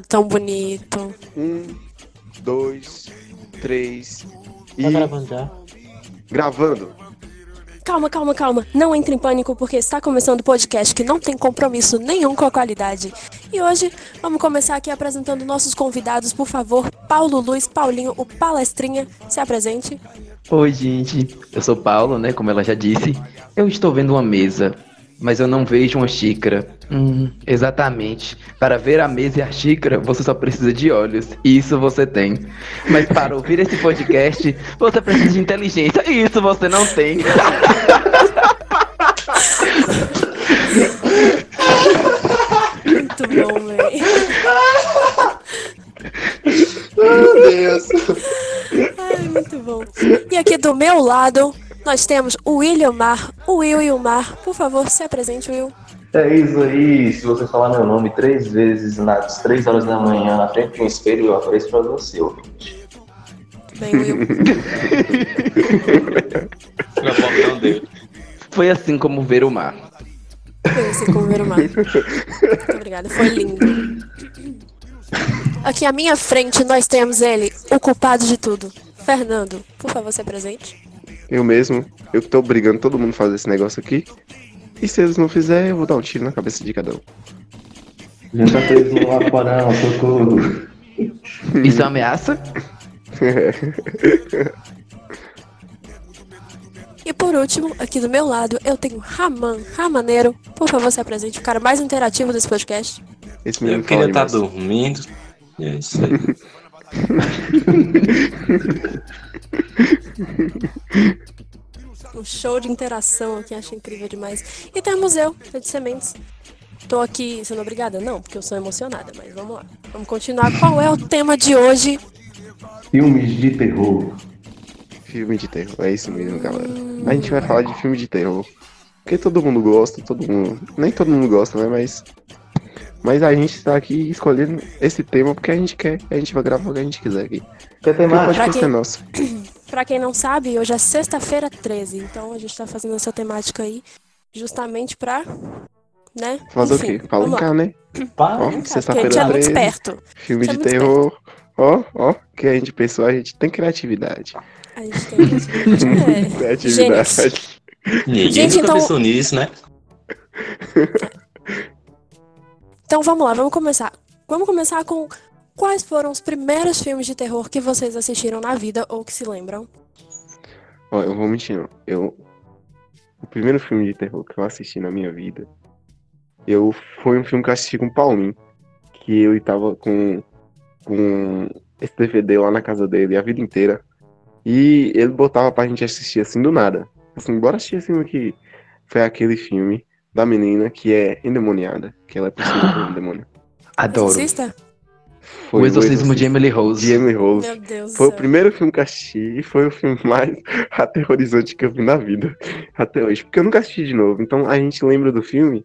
Tão bonito. Um, dois, três e. Tá gravando já? Gravando. Calma, calma, calma. Não entre em pânico porque está começando o podcast que não tem compromisso nenhum com a qualidade. E hoje vamos começar aqui apresentando nossos convidados, por favor. Paulo Luiz, Paulinho, o Palestrinha, se apresente. Oi, gente. Eu sou Paulo, né? Como ela já disse. Eu estou vendo uma mesa, mas eu não vejo uma xícara. Hum, exatamente. Para ver a mesa e a xícara, você só precisa de olhos. E isso você tem. Mas para ouvir esse podcast, você precisa de inteligência. E isso você não tem. Muito bom, véi. Meu Deus. Ai, muito bom. E aqui do meu lado, nós temos o William Mar, o Will e o Mar. Por favor, se apresente, Will. É isso aí, se você falar meu nome três vezes nas três horas da manhã na frente de um espelho, eu apareço pra você, ouvinte. Bem, Will. Meu botão dele. Foi assim como ver o mar. Foi assim como ver o mar. Muito obrigada, foi lindo. Aqui à minha frente nós temos ele, o culpado de tudo. Fernando, por favor, se apresente. Eu mesmo, eu que tô obrigando todo mundo a fazer esse negócio aqui. E se eles não fizerem, eu vou dar um tiro na cabeça de cada um. Já tá preso no aquarão, socorro. Isso é uma ameaça? E por último, aqui do meu lado, eu tenho Raman, Ramaneiro. Por favor, se apresente, o cara mais interativo desse podcast. Esse menino Eu queria estar demais. dormindo. E é isso aí. Um show de interação aqui, acho incrível demais. E temos eu, Ted Sementes. Tô aqui sendo obrigada? Não, porque eu sou emocionada, mas vamos lá. Vamos continuar. Qual é o tema de hoje? Filmes de terror. Filme de terror, é isso mesmo, galera. A gente vai falar de filme de terror. Porque todo mundo gosta, todo mundo. Nem todo mundo gosta, né? Mas. Mas a gente tá aqui escolhendo esse tema porque a gente quer. A gente vai gravar o que a gente quiser aqui. Quer ter mais? pode Pra ser quem- nosso. Pra quem não sabe, hoje é sexta-feira 13, então a gente tá fazendo essa temática aí justamente pra, né? Fazer Enfim, o quê? Cá, lá. né? Ó, sexta-feira gente é muito 13. esperto. Filme é de muito terror. Ó, ó, que a gente pensou, a gente tem criatividade. A gente tem que... é. Criatividade. Ninguém Gente, nunca então- pensou nisso, né? Então vamos lá, vamos começar. Vamos começar com quais foram os primeiros filmes de terror que vocês assistiram na vida ou que se lembram? Ó, eu vou mentir. Eu. O primeiro filme de terror que eu assisti na minha vida. Eu foi um filme que eu assisti com o Paulinho. Que eu tava com. com esse DVD lá na casa dele a vida inteira. E ele botava pra gente assistir assim do nada. Assim, bora assistir filme aqui. Foi aquele filme da menina que é endemoniada. Que ela é possuída por um demônio. Adoro. Exorcista? Foi O exorcismo de Emily Rose. de Emily Rose. Meu Deus Foi o primeiro filme que eu assisti e foi o filme mais aterrorizante que eu vi na vida. Até hoje. Porque eu nunca assisti de novo. Então a gente lembra do filme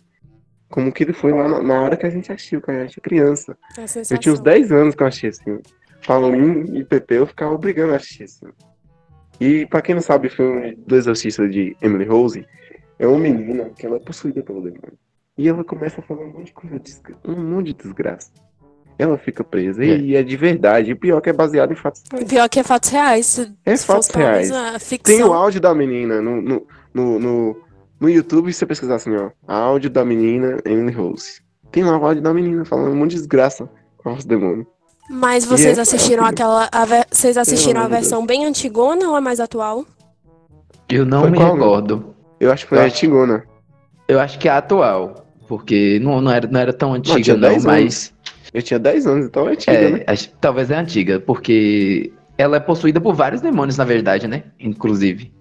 como que ele foi lá na, na hora que a gente assistiu, quando a gente era criança. É Eu tinha uns 10 anos que eu assisti esse filme. Paulinho e Pepe eu ficava obrigando a assistir esse filme. E pra quem não sabe, o filme do Exorcista de Emily Rose é uma menina que ela é possuída pelo demônio. E ela começa a fazer um monte de coisa, desgra- um monte de desgraça. Ela fica presa e é de verdade. E o pior é que é baseado em fatos reais. Pior que é fatos reais. Se, É se fatos reais. Tem o áudio da menina no, no, no, no, no YouTube, se você pesquisar assim, ó. Áudio da menina Emily Rose. Tem lá o áudio da menina falando um monte de desgraça com os demônios. Mas vocês é- assistiram aquela. a ver- Vocês assistiram a versão bem antigona ou a mais atual? Eu não Foi me meu? recordo. Eu acho que foi Tá. a Tigona. Eu acho que é a atual. Porque não, não, era, não era tão antiga, não, 10 mas. Eu tinha 10 anos, então é antiga, É, né? acho- talvez é antiga, porque ela é possuída por vários demônios, na verdade, né? Inclusive.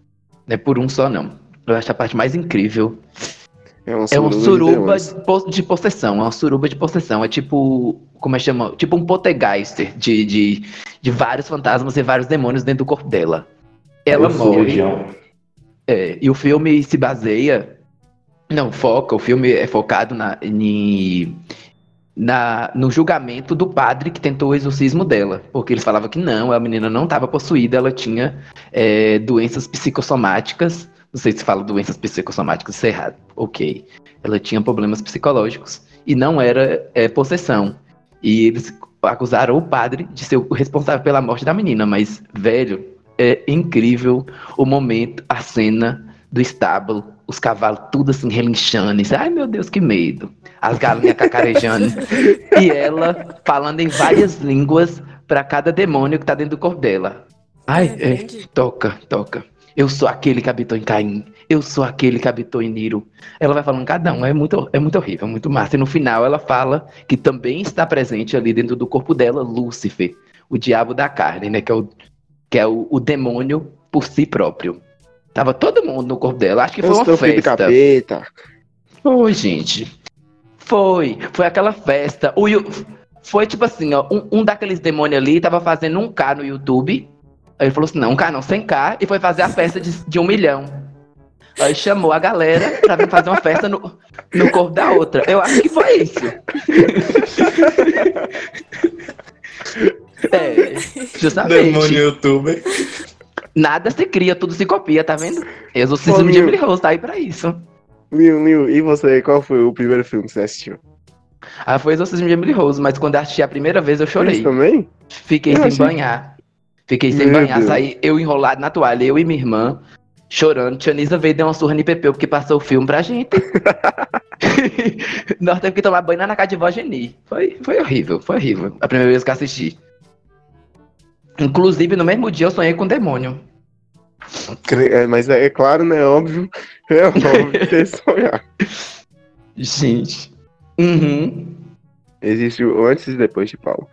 Não é por um só, não. Eu acho a parte mais incrível. É uma É uma de suruba de, de possessão. É uma suruba de possessão. É tipo. Como é que chama? Tipo um poltergeister de, de, de vários fantasmas e vários demônios dentro do corpo dela. Ela eu sou morre. Guardião. É, e o filme se baseia. Não, foca, o filme é focado na, em, na, no julgamento do padre que tentou o exorcismo dela. Porque eles falavam que não, a menina não estava possuída, ela tinha é, doenças psicossomáticas. Não sei se fala doenças psicossomáticas, isso é errado. Ok. Ela tinha problemas psicológicos e não era é, possessão. E eles acusaram o padre de ser o responsável pela morte da menina, mas, velho, é incrível o momento, a cena do estábulo, os cavalos tudo assim relinchando. Ai meu Deus, que medo. As galinhas cacarejando. e ela falando em várias línguas para cada demônio que tá dentro do corpo dela. Ai, É, é, toca, toca. Eu sou aquele que habitou em Caim. Eu sou aquele que habitou em Niro. Ela vai falando cada um. É muito, é muito horrível, muito massa. E no final ela fala que também está presente ali dentro do corpo dela Lúcifer, o diabo da carne, né? Que é o, que é o, o demônio por si próprio. Tava todo mundo no corpo dela. Acho que foi Eu uma festa. capeta. Foi, gente. Foi. Foi aquela festa. O, foi tipo assim, ó. Um, um daqueles demônios ali tava fazendo um K no YouTube. Aí ele falou assim: não, um K não, 100K. E foi fazer a festa de, de um milhão. Aí chamou a galera pra vir fazer uma festa no, no corpo da outra. Eu acho que foi isso. é, justamente. Demônio youtuber. Nada se cria, tudo se copia, tá vendo? Exorcismo Ô, de. Emily Rose tá aí pra isso. Lil, Lil, e você, qual foi o primeiro filme que você assistiu? Ah, foi Exorcismo de Emily Rose, mas quando eu assisti a primeira vez eu chorei. também? Fiquei Eu sem achei- banhar. Fiquei sem Meu banhar, Deus. saí eu enrolado na toalha, eu e minha irmã, chorando. Tia Nisa veio e deu uma surra no Pepeu porque passou o filme pra gente. Nós temos que tomar banho na casa de vó Geni. Foi, foi horrível, foi horrível. A primeira vez que eu assisti. Inclusive, no mesmo dia eu sonhei com o demônio. É, mas é, é claro, né? Óbvio. É óbvio ter sonhar. Gente. Uhum. Existe o antes e depois de Paulo.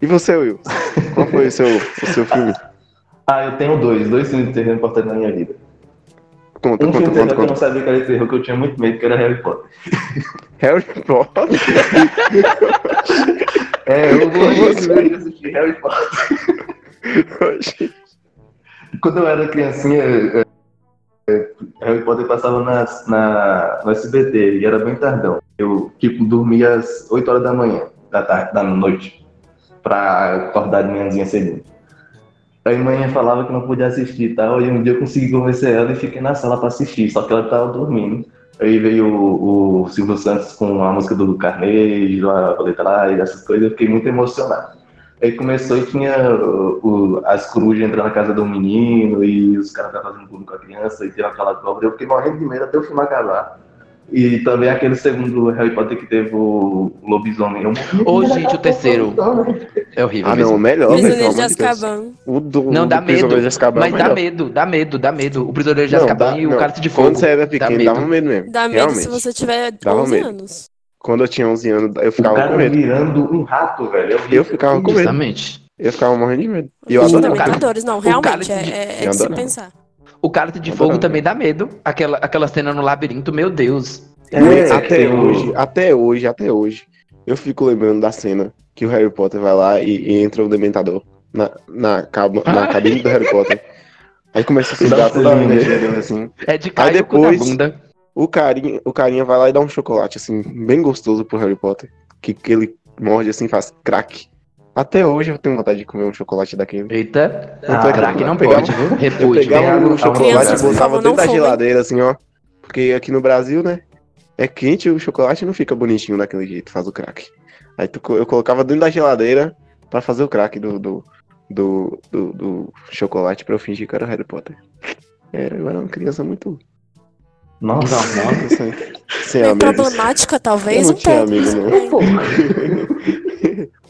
E você, Will? Qual foi o seu, o seu filme? Ah, eu tenho dois, dois filmes de terror importantes na minha vida. Conta, Um conta, filme terror conta, que eu não conta. sabia que era de terror, que eu tinha muito medo, que era Harry Potter. Harry Potter? É, eu vou assistir Harry Potter. Quando eu era criancinha, é, é, Harry Potter passava na, na, no SBT e era bem tardão. Eu, tipo, dormia às 8 horas da manhã, da tarde, da noite, pra acordar de manhãzinha cedinho. Aí manhã falava que não podia assistir e tal, e um dia eu consegui convencer ela e fiquei na sala pra assistir, só que ela tava dormindo. Aí veio o, o Silvio Santos com a música do Carneiro, a letra lá e essas coisas, eu fiquei muito emocionado. Aí começou e tinha o- o- as corujas entrando na casa do menino e os caras estavam fazendo bullying com a criança e tinha aquela cobra. Eu fiquei morrendo de medo até o filme acabar. E também aquele segundo Harry Potter que teve o lobisomem. De Ô, medo gente, o terceiro. lobisomem. É horrível. Ah, mesmo. não, melhor, velho, pelo Prisioneiro de. Azkaban. O do, Não, o dá do Prisioneiro medo. de Azkaban é Mas dá melhor. medo, dá medo, dá medo. O prisioneiro de Não, Azkaban dá- e o não. cálice de Quando fogo. você era pequeno, dava medo mesmo. Dá medo realmente. se você tiver Dava 11 medo. anos. Quando eu tinha 11 anos, eu O ficava cara com medo. virando um rato, velho. Eu, Eu ficava com medo. Justamente. Eu ficava morrendo de medo. E eu O adorava. não, o realmente, é, de- é, é de se pensar. O cálice de fogo também dá medo. Aquela, aquela cena no labirinto, meu Deus. É, É, até hoje, até hoje, até hoje, eu fico lembrando da cena que o Harry Potter vai lá e, e entra o Dementador na, na, cab- na cabine do Harry Potter. Aí começa a se Dá dar um toda a dele assim. É de Aí depois- bunda. O carinha, o carinha vai lá e dá um chocolate, assim, bem gostoso pro Harry Potter. Que, que ele morde assim, faz crack. Até hoje eu tenho vontade de comer um chocolate daquele. Eita, Eu Ah, craque não pegava- pode, viu? Eu Repúdio. pegava um chocolate e botava não dentro da geladeira, assim, ó. Porque aqui no Brasil, né? É quente o chocolate não fica bonitinho daquele jeito, faz o crack. Aí tu eu colocava dentro da geladeira pra fazer o crack do, do, do, do, do chocolate pra eu fingir que era o Harry Potter. Era, eu era uma criança muito. Nossa, Normal. Sem, sem amigos. problemática, Eu talvez, não um tinha pouco. amigo, não. Ai,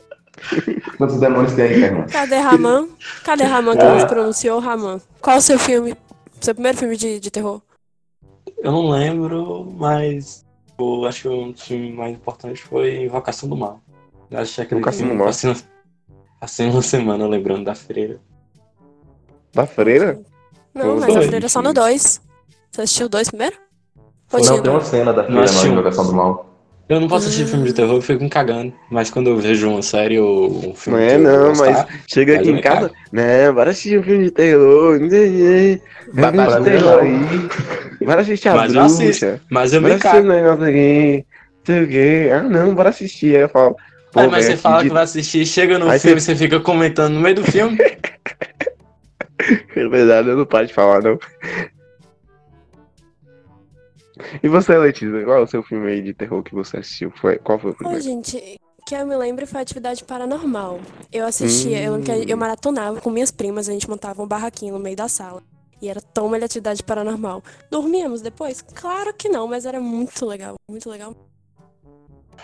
quantos demônios tem aí, irmão? Cadê Raman? Cadê Raman que Ah. não pronunciou Raman? Qual o seu filme? Seu primeiro filme de, de terror? Eu não lembro, mas eu acho que um dos filmes mais importantes foi Invocação do Mal. Eu assisti aquele Invocação filme do Mal. Assim, assim uma semana lembrando da freira. Da freira? Não, Os mas a dois. freira é só no 2. Você assistiu o 2 primeiro? Não, tem uma cena da Mas na Invocação do Mal. Eu não posso assistir filme de terror, eu fico me cagando. Mas quando eu vejo uma série ou um filme Não é, eu não, gostar, mas chega aqui eu em casa. cago. Né, bora assistir um filme de terror. Não sei, né? Babado Filme de terror aí. Bora assistir a Mas eu bruxa. assisto. Mas eu Bora me assistir um cago. negócio aqui. sei o quê. Ah, não, bora assistir. Aí eu falo. pô, Aí, mas você fala que vai assistir, chega no Aí filme, você fica comentando no meio do filme. É verdade, eu não paro de falar, não. E você, Letícia, qual é o seu filme aí de terror que você assistiu? Foi, qual foi o primeiro? gente, que eu me lembro foi Atividade Paranormal. Eu assistia, eu, Hum. eu maratonava com minhas primas, a gente montava um barraquinho no meio da sala. E era toma de Atividade Paranormal. Dormíamos depois? Claro que não, mas era muito legal, muito legal.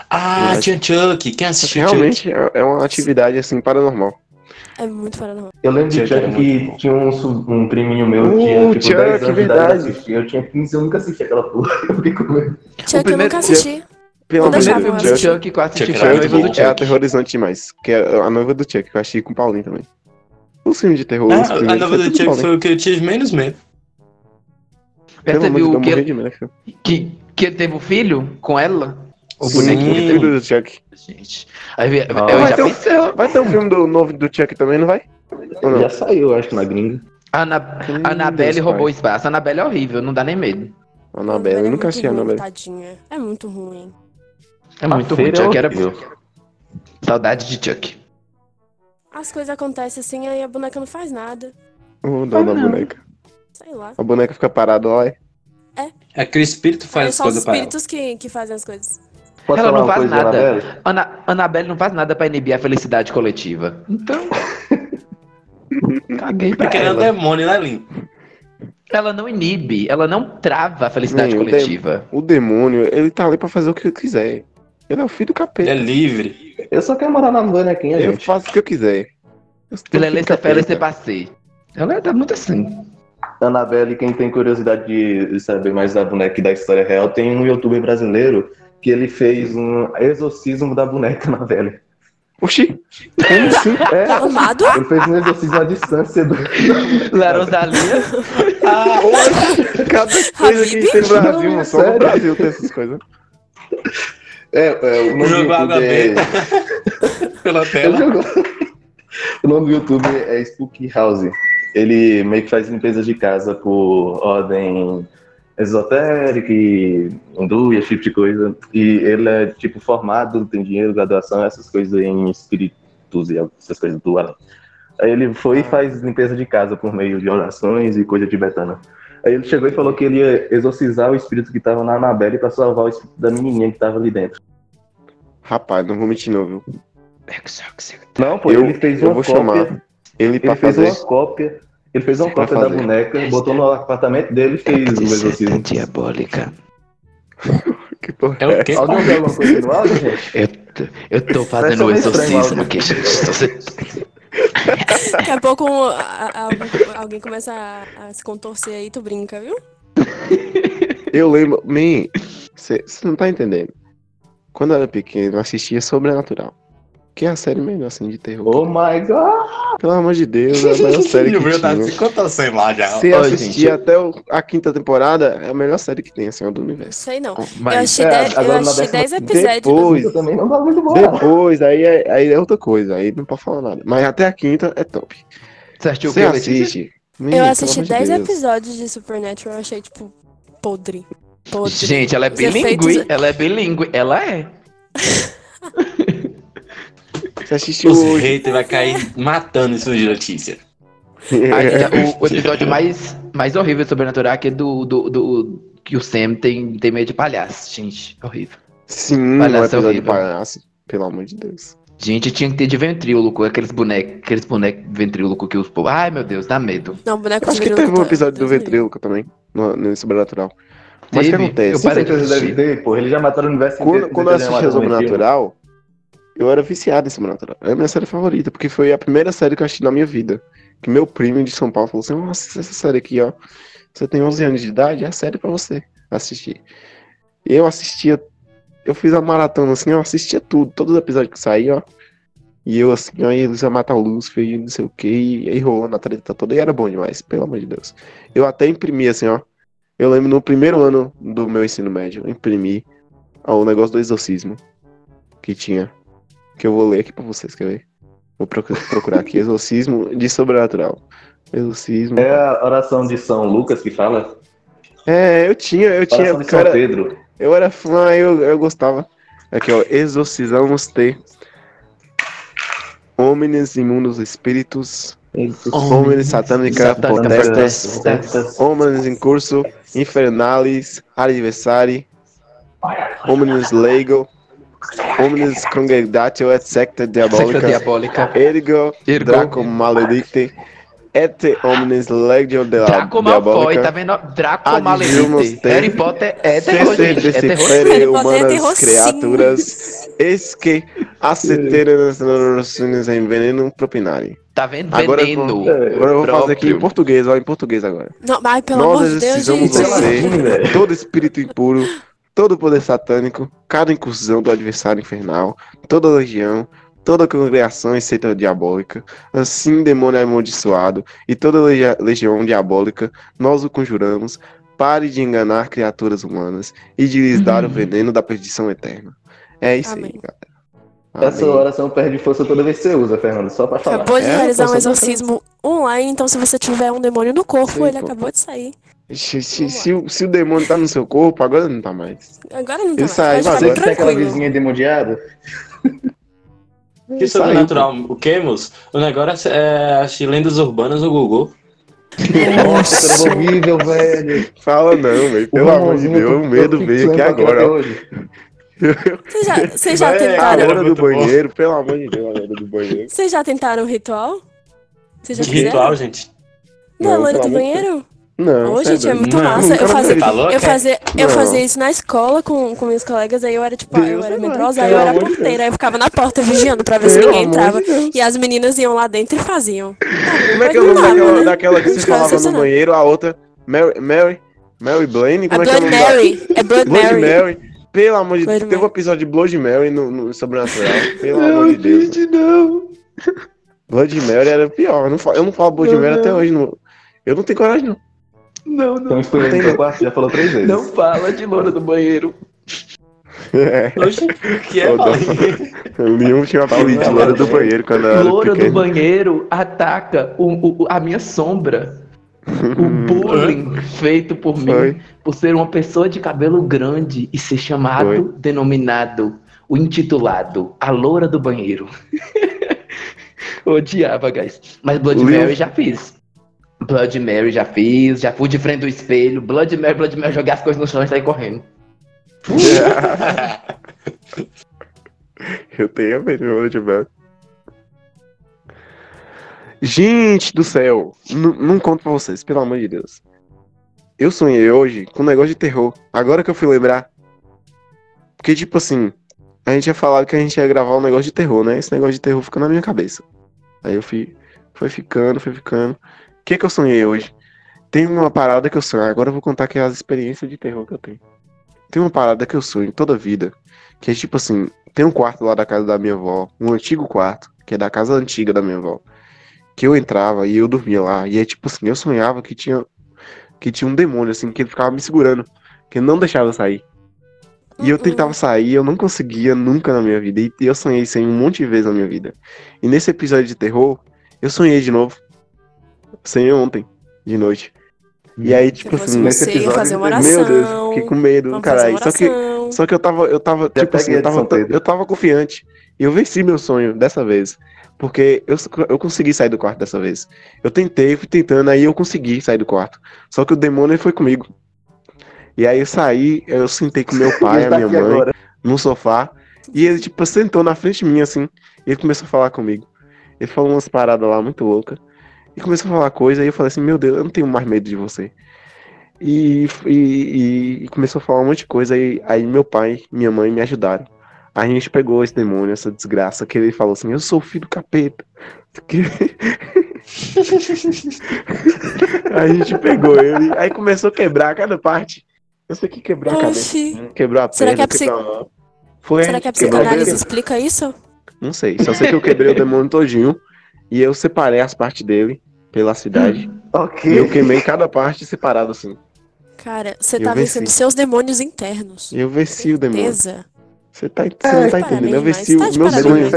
Ah, tinha Chuck. Quem assistiu? Realmente é é uma atividade assim paranormal. É muito paranormal. Eu lembro de Chuck era que tinha um, um priminho meu, Uh, tinha tipo Chuck, 10 anos de idade verdade. assistir. Eu tinha 15 eu nunca assisti aquela porra. Eu fiquei com medo. Chuck, eu primeiro nunca assisti. Pelo Não amor de deixava Deus, eu filme do assistir. Chuck que eu assisti Chuck foi a noiva do é Chuck. aterrorizante demais. Que é a noiva do Chuck, que eu assisti com o Paulinho também. O filme de terror. Ah, a foi do Chuck foi o que eu tive menos medo. Percebeu eu que, que, que ele teve um filho com ela? O bonequinho o filho do Chuck. Gente. Aí, eu Ah, já vai ter um-. Vai ter um filme do novo do Chuck também, não vai? Ou não? Já saiu, acho que na gringa. Ana, Hum, Anabelle Deus, roubou pai. espaço. Anabelle é horrível, não dá nem medo. Anabelle, eu é nunca assisti a Anabelle. Tadinha. É muito ruim. É muito ruim. Chuck é era horrível. saudade de Chuck. As coisas acontecem assim, aí a boneca não faz nada. O dó da boneca. Sei lá. A boneca fica parada lá, é. É que o espírito faz é as só os coisas pra ela. espíritos que, que fazem as coisas. Posso Ela não faz coisa, nada. Anabelle? Ana, Anabelle não faz nada pra inibir a felicidade coletiva. Então. Caguei pra Porque ela é um ela. demônio, né, Lin? Ela não inibe, ela não trava a felicidade Nem, o coletiva. O demônio, ele tá ali pra fazer o que ele quiser. Ele é o filho do Ele capeta. é livre. Eu só quero morar na bonequinha, Eu gente. faço o que eu quiser. Eu Ele é filho do laissez faire, laissez capeta. passer. Ela tá muito assim. Anabelle, quem tem curiosidade de saber mais da boneca e da história real, tem um youtuber brasileiro que ele fez um exorcismo da boneca Anabelle. Oxi, como assim? É, Amado? ele fez um exorcismo à distância do. Rosalia. Ah, Cada coisa que a gente tem no Brasil, Não, só no sério. Brasil tem essas coisas. É, é o nome do Jogou água YouTube é... pela tela. jogou. O nome do YouTube é Spooky House. Ele meio que faz limpeza de casa por ordem esotérica e hindu e esse tipo de coisa. E ele é, tipo, formado, tem dinheiro, graduação, essas coisas em espíritos e essas coisas do além. Aí ele foi e faz limpeza de casa por meio de orações e coisa tibetana. Aí ele chegou e falou que ele ia exorcizar o espírito que estava na Anabelle para salvar o espírito da menininha que estava ali dentro. Rapaz, não vou mentir não, viu? Não, pô, Eu- ele fez eu uma vou cópia. chamar Ele Ele fez fazer. uma cópia. Ele fez uma Pra cópia da boneca, botou no apartamento dele e fez o exorcismo. diabólica. Que porra É o quê? Alguém tem alguma coisa no áudio, gente? Eu, tô- eu tô fazendo um estranho, exorcismo aqui, gente. Daqui a pouco um, a- a- alguém, alguém começa a, a se contorcer aí, tu brinca, viu? Eu lembro. Man, você não tá entendendo. Quando eu era pequeno, eu assistia Sobrenatural. Que é a série melhor, assim, de terror. Oh my god! Pelo amor de Deus, é a melhor série que meu tá tinha. se contando sem lá já. Se Ô, assistir gente. até o- a quinta temporada, é a melhor série que tem, assim, do universo. Sei não. Eu Mas assisti é, 10 eu agora na assisti décima- 10 episódios. Depois, Eu também não tá muito bom. depois, aí é, aí é outra coisa, aí não pode falar nada. Mas até a quinta é top. você assistiu o Você assiste. Eu assisti amor de 10 Deus. episódios de Supernatural, eu achei, tipo, podre. Podre. Gente, ela é Os bilíngue. efeitos- Ela é bilíngue. Ela é. Você assistiu Os hoje. haters vai cair matando isso de notícia. Aí, o, o episódio mais, mais horrível de Sobrenatural é aquele do, do, do- que o Sam tem, tem medo de palhaço. Gente, horrível. Sim, Palhaço episódio de horrível. palhaço. Pelo amor de Deus. Gente, tinha que ter de ventríloco, aqueles bonecos, aqueles bonecos ventríloco que os povos. Ai, meu Deus, dá medo. Não, boneco Acho que teve um episódio do Ventríloco também, no, no Sobrenatural. Mas o que acontece? Eu parei de certeza assistir. deve ter, pô. Ele já mataram o universo Quando, inteiro, quando eu matou o vampiro. Sobrenatural, eu era viciado em Sobrenatural. Era a minha série favorita, porque foi a primeira série que eu assisti na minha vida. Que meu primo de São Paulo falou assim: Nossa, essa série aqui, ó. Você tem 11 anos de idade, é a série pra você assistir. Eu assistia, eu fiz a maratona assim, eu assistia tudo, todos os episódios que saíam, ó. E eu assim, aí eles iam matar o Lúcifer não sei o que, e aí rolando a treta toda, e era bom demais, pelo amor de Deus. Eu até imprimi assim, ó. Eu lembro no primeiro ano do meu ensino médio, eu imprimi ó, o negócio do exorcismo que tinha. Que eu vou ler aqui pra vocês, quer ver? Vou procu- procurar aqui, exorcismo de sobrenatural. Exorcismo. É a oração de São Lucas que fala. É, eu tinha, eu tinha, Oração de São cara, Pedro. Eu era fã, eu, eu gostava. Aqui, ó. Exorcizamos T. Homens imundos espíritos. Homens satânica potestas. Homens em curso. Infernalis. Adversari. Homens lego. Homens congregatio et secta Secta diabolica. diabólica. Ergo, Ergo. Draco maledicte, et omnes legio de la Draco Malfoy, diabolica. tá vendo? Draco Maledicte. Harry Potter é terror, gente. É terror. é humanas criaturas, eis que aceteram nas narrações em veneno propinari. Tá vendo? Agora eu Veneno. vou, agora eu vou fazer aqui em português, ó, em português agora. Não, ai, pelo Nós amor de Deus, gente. você, todo espírito impuro, todo poder satânico, cada incursão do adversário infernal, toda legião, toda congregação e seita diabólica, assim demônio amaldiçoado e toda legião diabólica, nós o conjuramos, pare de enganar criaturas humanas e de lhes dar o veneno da perdição eterna. É isso Amém. aí, galera. Essa Amém. oração perde força toda vez que você usa, Fernando, só pra falar. Acabou de É, realizar um exorcismo online, então se você tiver um demônio no corpo, Sim, ele pô. acabou de sair. Se, se- se o- se o demônio tá no seu corpo, agora não tá mais. Agora não tá Isso mais. aí, ficar agora Você que tem aquela vizinha endemoniada? Que Isso aí, sobrenatural. O que, moço? O negócio é as lendas urbanas do Google. Nossa, era horrível, velho. Fala não, velho. Pelo amor de Deus, eu o medo veio aqui agora. Vocês já, já A tentaram. Cara, hora do bom. banheiro, pelo amor de Deus, a hora do banheiro. Vocês já tentaram ritual? Vocês já Que fizeram? ritual, gente. Não, Não, loira pelo do banheiro? Não, Ô, cê gente, é muito Não, massa. Eu fazia, Tá louco? eu fazia, eu Não. fazia isso na escola com, com meus colegas, aí eu era tipo, ah, eu Deus era é medrosa, aí eu era porteira, aí eu ficava na porta vigiando pra ver se ninguém entrava. de. E as meninas iam lá dentro e faziam. Como é que é o nome não daquela, né? daquela que Não você ficava falava no banheiro, a outra, Mary, Mary, Mary Blaine? A Como é que é Blood nome da- Mary. É Blood Blood Mary. Mary. Pelo amor de Deus, teve um episódio de Blood Mary no, no Sobrenatural. Pelo amor de Deus. não. Blood Mary era pior. Eu não falo, eu não falo Blood Não, Mary não. até hoje. Não. Eu não tenho coragem, não. Não, não. seu quarto, já falou três vezes. Não fala de loura do banheiro. É, Oxe, que é, o Leon tinha uma apelido de loura do banheiro quando eu Loura do banheiro ataca o- o- a minha sombra. O bullying feito por mim, Foi. por ser uma pessoa de cabelo grande e ser chamado, Foi. denominado, o intitulado, a loura do banheiro. Odiava, guys. Mas Blood Mary já fiz. Blood Mary já fiz, já fui de frente do espelho. Blood Mary, Blood Mary, joguei as coisas no chão e saí correndo. Eu tenho a melhor de Mary. Gente do céu, não conto pra vocês, pelo amor de Deus. Eu sonhei hoje com um negócio de terror. Agora que eu fui lembrar. Porque, tipo assim, a gente tinha falado que a gente ia gravar um negócio de terror, né? Esse negócio de terror fica na minha cabeça. Aí eu fui, foi ficando, foi ficando. O que que eu sonhei hoje? Tem uma parada que eu sonho. Agora eu vou contar aqui as experiências de terror que eu tenho. Tem uma parada que eu sonho toda vida. Que é tipo assim, tem um quarto lá da casa da minha avó, um antigo quarto, que é da casa antiga da minha avó. Que eu entrava e eu dormia lá. E é tipo assim, eu sonhava que tinha que tinha um demônio, assim, que ele ficava me segurando, que não deixava eu sair. E eu Uhum. tentava sair, eu não conseguia nunca na minha vida. E eu sonhei isso aí um monte de vezes na minha vida. E nesse episódio de terror, eu sonhei de novo. Sonhei ontem, de noite. E aí, tipo assim, nesse você, episódio, fazer uma meu oração. Deus, fiquei com medo, fazer caralho. Só que, oração. só que eu tava, eu tava, Já tipo assim, eu tava, eu tava confiante. E eu venci meu sonho dessa vez. Porque eu, eu consegui sair do quarto dessa vez. Eu tentei, fui tentando, aí eu consegui sair do quarto. Só que o demônio foi comigo. E aí eu saí, eu sentei com meu pai, a tá minha mãe, agora. no sofá. E ele, tipo, sentou na frente de mim, assim. E ele começou a falar comigo. Ele falou umas paradas lá muito loucas. E começou a falar coisa. E eu falei assim: Meu Deus, eu não tenho mais medo de você. E, e, e começou a falar um monte de coisa. Aí, aí meu pai e minha mãe me ajudaram. A gente pegou esse demônio, essa desgraça, que ele falou assim: Eu sou filho do capeta. A gente pegou ele. Aí começou a quebrar cada parte. Eu sei que quebrou a cabeça. Oxi. Quebrou a Será perna, que a a mão. Foi, Será que a quebrou psicanálise explica isso? Não sei, só sei que eu quebrei o demônio todinho e eu separei as partes dele pela cidade. Ok. E eu queimei cada parte separado assim. Cara, você Eu tá venci. vencendo seus demônios internos. E eu venci o demônio. Você tá, você não tá entendendo? Eu venci tá o meu sonho.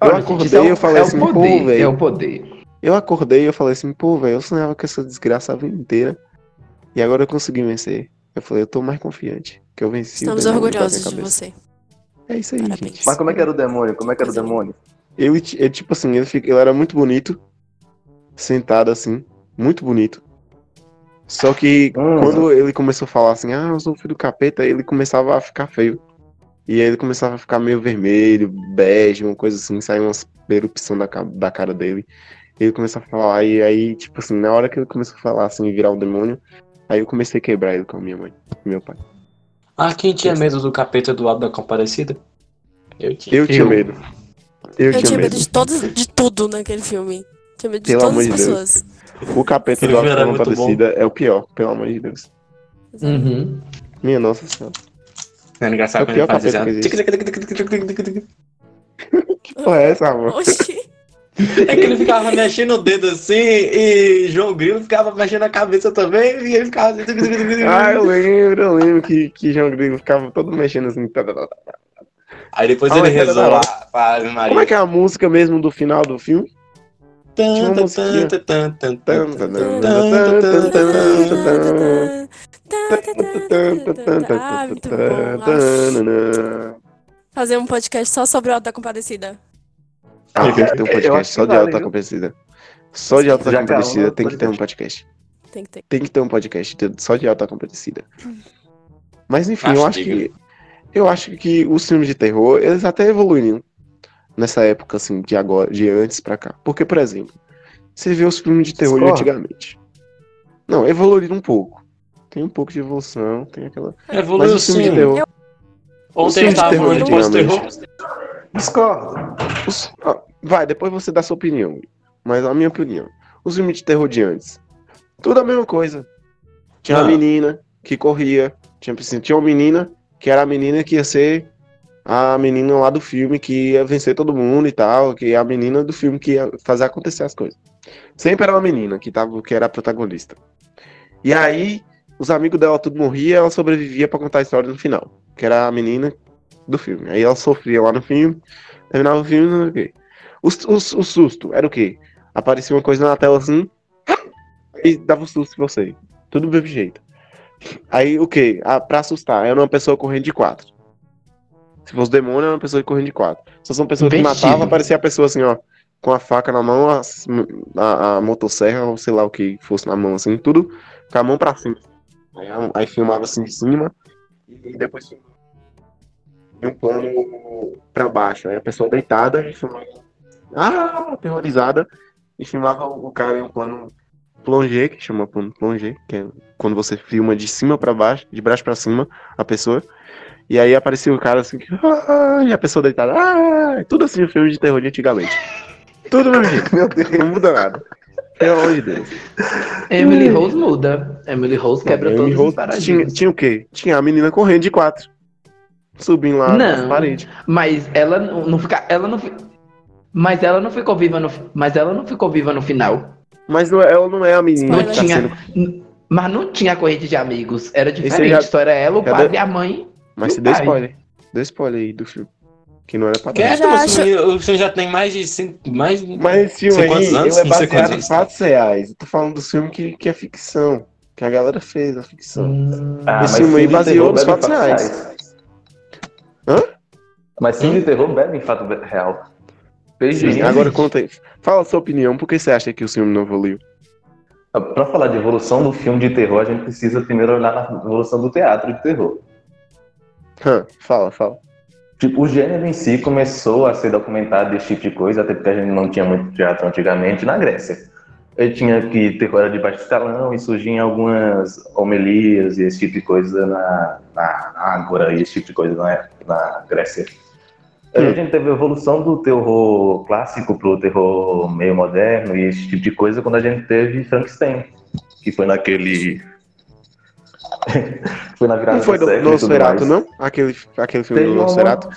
Eu acordei isso é e eu falei é assim, pô, velho. É o poder. Eu acordei e eu falei assim, pô, velho, eu sonhava com essa desgraça a vida inteira. E agora eu consegui vencer. Eu falei, eu tô mais confiante. Que eu venci Estamos orgulhosos de você. É isso aí, Parabéns. gente. Mas como é que era o demônio? Como é que era o demônio? Ele, ti- ele, tipo assim, ele, ele era muito bonito, sentado assim, muito bonito. Só que Hum. quando ele começou a falar assim, ah, eu sou filho do capeta, ele começava a ficar feio. E aí ele começava a ficar meio vermelho, bege, uma coisa assim, saiu umas erupção da, da cara dele. Ele começou a falar, e aí, tipo assim, na hora que ele começou a falar assim, virar o demônio, aí eu comecei a quebrar ele com a minha mãe, com meu pai. Ah, quem tinha medo do capeta do lado da comparecida? Eu tinha. Eu tinha Eu. medo. Eu, Eu tinha, tinha medo. medo de, todos, de tudo naquele filme. Tinha medo de Pelo todas amor as de Deus. pessoas. O capeta do filme era muito é o pior, pelo amor de Deus. Uhum. Minha nossa senhora. Era engraçado É o quando ele pior fazia capeta assim. Que porra é essa, amor? Oxi. É que ele ficava mexendo o dedo assim e João Grilo ficava mexendo a cabeça também e ele ficava assim. Ah, eu lembro, eu lembro que, que João Grilo ficava todo mexendo assim. tá, tá, tá. Aí depois Ah, ele mas era rezou da lá hora. pra Ave Maria. Como é que é a música mesmo do final do filme? Ah, muito bom. Fazer um podcast só sobre o Alta Compadecida. Ah, tem que ter um podcast só de alta compadecida. Só de alta compadecida tem que ter um podcast. Tem que ter. Tem que ter um podcast só de alta compadecida. Mas enfim, eu acho que. Eu acho que os filmes de terror, eles até evoluíram nessa época, assim, de agora, de antes pra cá. Porque, por exemplo, você vê os filmes de terror de antigamente. Não, evoluíram um pouco. Tem um pouco de evolução, tem aquela. Mas Evoluiu os filmes de sim. terror. Ontem eu de tava terror falando de pós-terror. antigamente. Discordo. Os- ah, vai, depois você dá sua opinião. Mas a minha opinião. Os filmes de terror de antes. Tudo a mesma coisa. Tinha uma Não. menina que corria. Tinha, assim, tinha uma menina que era a menina que ia ser a menina lá do filme que ia vencer todo mundo e tal. Que é a menina do filme que ia fazer acontecer as coisas. Sempre era uma menina que, tava, que era a protagonista. E aí, os amigos dela tudo morria ela sobrevivia pra contar a história no final. Que era a menina do filme. Aí ela sofria lá no filme, terminava o filme, não sei o quê. O, o, o susto era o quê? Aparecia uma coisa na tela assim, e dava um susto em você. Tudo do mesmo jeito. Aí o quê? Ah, pra assustar, era uma pessoa correndo de quatro. Se fosse demônio, era uma pessoa correndo de quatro. Se fosse uma pessoa que matava, aparecia a pessoa assim, ó, com a faca na mão, a, a, a motosserra, ou sei lá o que fosse na mão, assim, tudo com a mão pra cima. Aí, aí filmava assim de cima, e depois filmava em um plano pra baixo. Aí a pessoa deitada e filmava, ah, aterrorizada, e filmava o cara em um plano plongé, que chama plano plongé, que é quando você filma de cima pra baixo, de baixo pra cima, a pessoa. E aí aparecia o cara assim, ah, e a pessoa deitada, ah, tudo assim o filme de terror de antigamente. Tudo do mesmo jeito, meu Deus, não muda nada. Pelo amor de Deus. Emily Rose muda. Emily Rose quebra Emily todos os Rose tinha, paradigmas. tinha o quê? Tinha a menina correndo de quatro. Subindo lá nas Não. paredes. Mas ela não, fica, ela não, mas ela não ficou viva no, mas ela não ficou viva no final. Mas não é- ela não é a menina Não que tá tinha, sendo. n- mas não tinha corrente de amigos. Era diferente. já- Só era ela, o já pai e a mãe. Mas você deu spoiler. Deu spoiler aí do filme. Que não era pra dar. é, já o acho- filme- o filme já tem mais de mais Mas esse filme aí, anos? ele é baseado em quantos. fatos reais. Eu tô falando do filme que, que é ficção. Que a galera fez, a ficção. Hum, Ah, Esse filme aí baseou nos fatos reais. Hã? Mas filme de terror bebe em fato real. Sim, agora conta aí. Fala a sua opinião, por que você acha que o filme não evoluiu? Pra falar de evolução do filme de terror, a gente precisa primeiro olhar na evolução do teatro de terror. Fala, fala. Tipo, o gênero em si começou a ser documentado desse tipo de coisa, até porque a gente não tinha muito teatro antigamente, na Grécia. Ele tinha que terror era de baixo escalão e surgiam algumas homilias e esse tipo de coisa na, na Ágora e esse tipo de coisa na, na Grécia. Aí a gente teve a evolução do terror clássico pro terror meio moderno e esse tipo de coisa quando a gente teve Frankenstein, que foi naquele... foi na virada Não foi do do Nosferatu, não? Aquele, aquele filme Teve do uma- Nosferatu?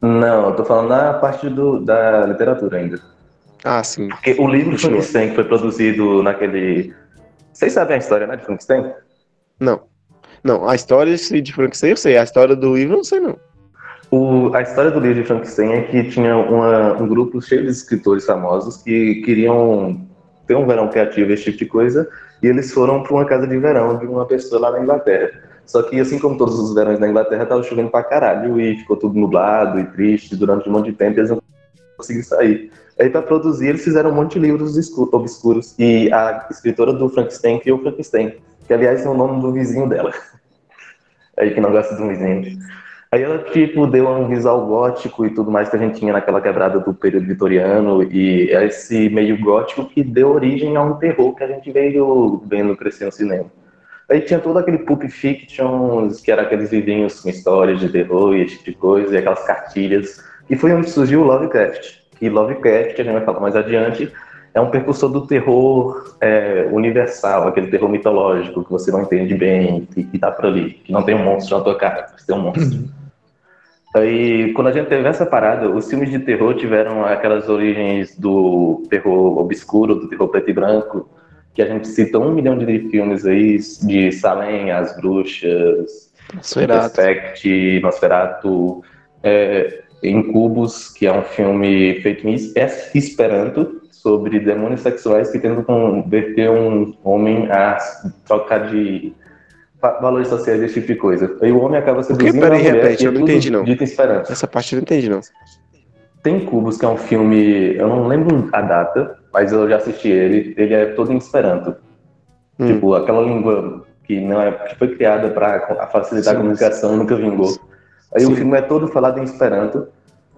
Não, eu tô falando na parte do, da literatura ainda. Ah, sim. Porque o livro de Continua. Frankenstein que foi produzido naquele. Vocês sabem a história, né, de Frankenstein? Não. Não, a história de Frankenstein eu sei, a história do livro eu não sei não. O, a história do livro de Frankenstein é que tinha uma- um grupo cheio de escritores famosos que queriam ter um verão criativo, esse tipo de coisa, e eles foram para uma casa de verão de uma pessoa lá na Inglaterra. Só que, assim como todos os verões na Inglaterra, tava chovendo pra caralho e ficou tudo nublado e triste durante um monte de tempo e eles não conseguiram sair. Aí, para produzir, eles fizeram um monte de livros obscuros. E a escritora do Frankenstein criou o Frankenstein, que, aliás, é o nome do vizinho dela. Aí, que não gosta do vizinho. Aí ela, tipo, deu um visual gótico e tudo mais que a gente tinha naquela quebrada do período vitoriano e esse meio gótico que deu origem a um terror que a gente veio vendo crescer no cinema. Aí tinha todo aquele Pulp Fiction, que era aqueles livrinhos com histórias de terror e esse tipo de coisa, e aquelas cartilhas. E foi onde surgiu o Lovecraft. E Lovecraft, que a gente vai falar mais adiante, é um precursor do terror é, universal, aquele terror mitológico que você não entende bem, que, que tá por ali, que não tem um monstro na tua cara, você tem um monstro. Aí, quando a gente teve essa parada, os filmes de terror tiveram aquelas origens do terror obscuro, do terror preto e branco, que a gente cita um milhão de filmes aí, de Salem, As Bruxas. Respect, Nosferatu, é, Incubus, que é um filme feito em es- Esperanto, sobre demônios sexuais que tentam converter um homem a trocar de va- valores sociais, esse tipo de coisa. Aí o homem acaba seduzindo Peraí, repete, é eu não entendi, não. dito em Esperanto. Essa parte eu não entendi, não. Tem Cubos, que é um filme, eu não lembro a data, mas eu já assisti ele. Ele é todo em Esperanto. Hum. Tipo, aquela língua que não é, que foi criada para facilitar Sim. a comunicação nunca vingou. Aí Sim. o filme é todo falado em Esperanto.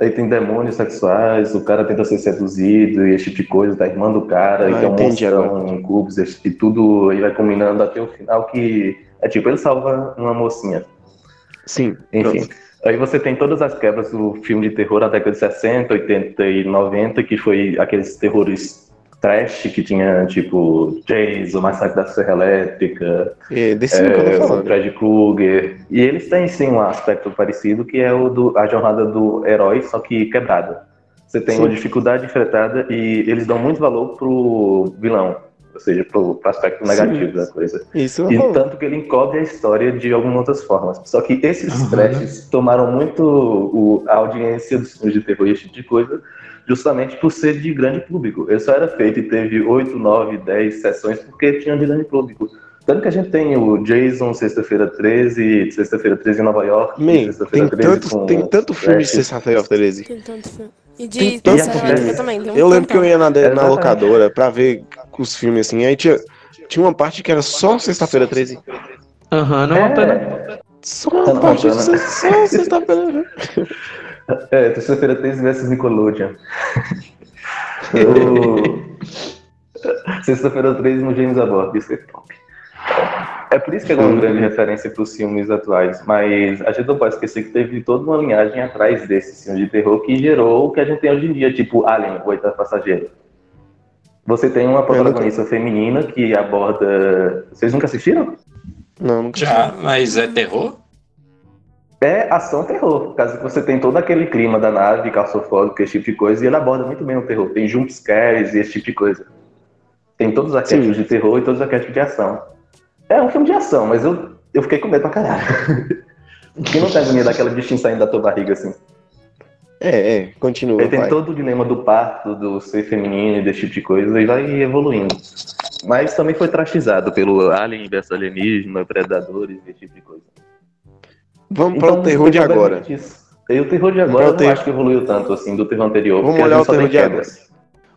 Aí tem demônios sexuais, o cara tenta ser seduzido e esse tipo de coisa, da irmã do cara, e Ah, que é um monstrão em cubos, e tudo aí vai combinando até o final que é tipo, ele salva uma mocinha. Sim. Enfim. pronto. Aí você tem todas as quebras do filme de terror da década de 60, 80 e 90, que foi aqueles terrores trash que tinha, tipo, Jason, Massacre da Serra Elétrica, É desse é, o. Fred Krueger. E eles têm, sim, um aspecto parecido, que é o do a jornada do herói, só que quebrada. Você tem Sim. uma dificuldade enfrentada e eles dão muito valor pro vilão, ou seja, pro, pro aspecto Sim. negativo da coisa. Isso E tanto que ele encobre a história de algumas outras formas. Só que esses Aham. trashes tomaram muito o- a audiência dos filmes de terror e esse tipo de coisa, justamente por ser de grande público. Ele só era feito e teve 8, 9, 10 sessões porque tinha de grande público. Tanto que a gente tem o Jason, Sexta-feira 13, Sexta-feira 13 em Nova York, Man, Sexta-feira tem 13 tanto, com tem tanto filme de sexta-feira 13. Tem tanto filme. E de. Elétrica também. Tem um Eu lembro que eu ia na, na locadora pra ver os filmes assim, aí tinha, tinha uma parte que era só sexta-feira 13. Aham, não É. Só uma parte só sexta-feira. É, Sexta-feira 13 versus Nickelodeon. O- Sexta-feira 13 no James Aborto, isso é top. É por isso que é uma grande referência para os filmes atuais, mas a gente não pode esquecer que teve toda uma linhagem atrás desse filme de terror que gerou o que a gente tem hoje em dia, tipo Alien, o oitavo passageiro. Você tem uma protagonista feminina que aborda. Vocês nunca assistiram? Não, nunca Já, mas é terror? É ação terror, caso você tem todo aquele clima da nave, calçofóbico, esse tipo de coisa, e ele aborda muito bem o terror. Tem jump scares e esse tipo de coisa. Tem todos os arquétipos Sim. de terror e todos os arquétipos de ação. É um filme de ação, mas eu, eu fiquei com medo pra caralho. Quem não tem agonia daquela bichinha saindo da tua barriga assim? É, é, continua, Aí tem vai. todo o dilema do parto, do ser feminino e desse tipo de coisa, e vai evoluindo. Mas também foi trastizado pelo Alien versus Alienígena, Predadores e esse tipo de coisa. Vamos para o terror de agora. basicamente isso. E o terror de agora eu não terror. acho que evoluiu tanto assim do terror anterior. Vamos olhar o terror de quebras.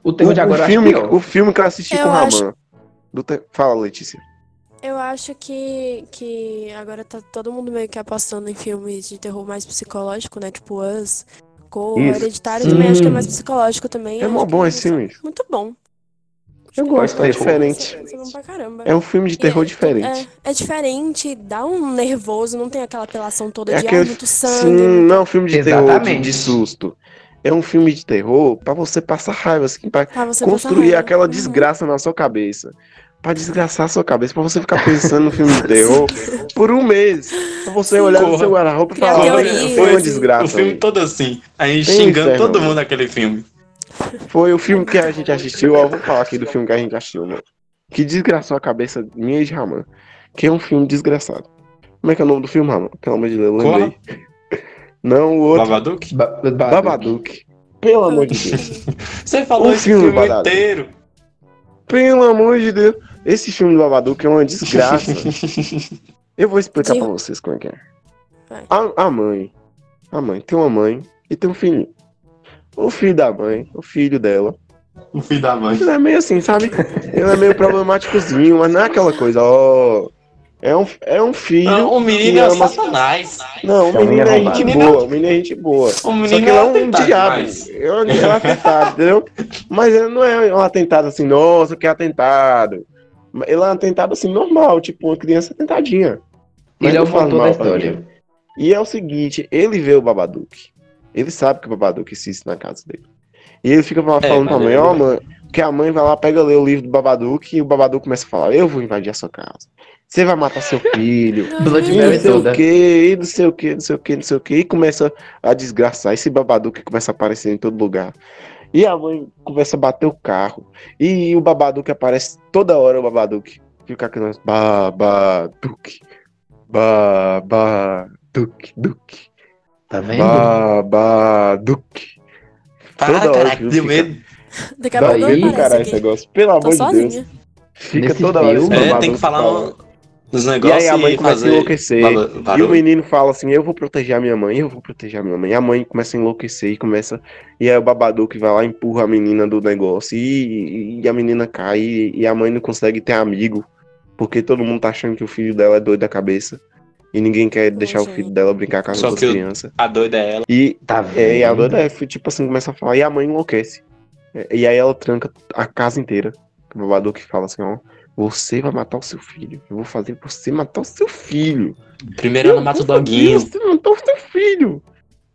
O terror de O, agora o acho filme, o filme que eu assisti Eu com o acho- Raman. do te- Fala, Letícia. Eu acho que, que agora tá todo mundo meio que apostando em filmes de terror mais psicológico, né? Tipo Us, Isso. Hereditário também acho que é mais psicológico também. É mó bom isso esse filme. é Muito bom. Eu gosto, é diferente. É. É um filme de terror é- diferente. É, é diferente, dá um nervoso, não tem aquela apelação toda É de aquele- ah, muito sangue. Sim, não é um filme de terror de, Exatamente. susto. É um filme de terror pra você passar raiva, assim, pra pra você construir raiva. aquela Uhum. desgraça na sua cabeça. Pra desgraçar a sua cabeça, pra você ficar pensando no filme de terror por um mês. Pra você Sim. olhar no Corra. seu guarda-roupa e falar, foi uma desgraça. O filme todo assim. A gente Tem xingando inferno, todo mundo naquele filme. Foi o filme que a gente assistiu, ó, eu vou falar aqui do filme que a gente assistiu, mano. Que desgraçou a cabeça minha e de Raman. Que é um filme desgraçado. Como é que é o nome do filme, Raman? Pelo amor de Deus, eu lembrei. Não, o outro. Babadook? Ba- ba- Babadook. Pelo amor de Deus. Você falou O esse filme, filme, inteiro. Pelo amor de Deus. Esse filme do Babadook é uma desgraça. Eu vou explicar Diga. pra vocês como é que é. A, a mãe. A mãe tem uma mãe e tem um filho. O filho da mãe, o filho dela. O filho da mãe. Ele é meio assim, sabe? Ele é meio problemáticozinho, mas não é aquela coisa, ó. É um, é um filho. Não, o menino é ama- satanás. Não, o É um menino é menino gente boa, o menino é gente boa. O Só menino que ele é um atentado diabo. É um, é um atentado, entendeu? Mas ele não é um atentado assim, nossa, que atentado. Ele é um atentado assim, normal, tipo uma criança atentadinha. Mas Ele é o motor da história. E é o seguinte, ele vê o Babadook. Ele sabe que o Babadook existe na casa dele. E ele fica falando É, pra mãe, ó, mãe, que a mãe vai lá, pega ler o livro do Babadook e o Babadook começa a falar, eu vou invadir a sua casa. Você vai matar seu filho. Blood E não sei o que, não sei o que, não sei o que, não sei o que, e começa a desgraçar. Esse babaduque começa a aparecer em todo lugar. E a mãe começa a bater o carro. E o babaduque aparece toda hora, o babaduque. Fica aquele babaduque, babaduque, duque, Tá vendo? babaduque. Para, Toda hora que deu fica- medo. Daqui a pouco caralho esse aqui. negócio. Pelo Tô amor de Deus. sozinha. Fica Nesse toda hora esse É, tem que falar falando. um- nos E negócios aí a mãe e começa a fazer enlouquecer. E o menino fala assim: Eu vou proteger a minha mãe, eu vou proteger a minha mãe. E a mãe começa a enlouquecer e começa. E aí o babadook vai lá e empurra a menina do negócio. E, e a menina cai. E, e a mãe não consegue ter amigo. Porque todo mundo tá achando que o filho dela é doido da cabeça. E ninguém quer deixar o filho dela brincar com as Só outras que crianças. A doida é ela. E, Tá vendo? é, e a doida é, tipo assim, começa a falar. E a mãe enlouquece. É, E aí ela tranca a casa inteira. O babadook fala assim: Ó, você vai matar o seu filho. Eu vou fazer você matar o seu filho. Primeiro ela mata o doguinho. Você matou o seu filho.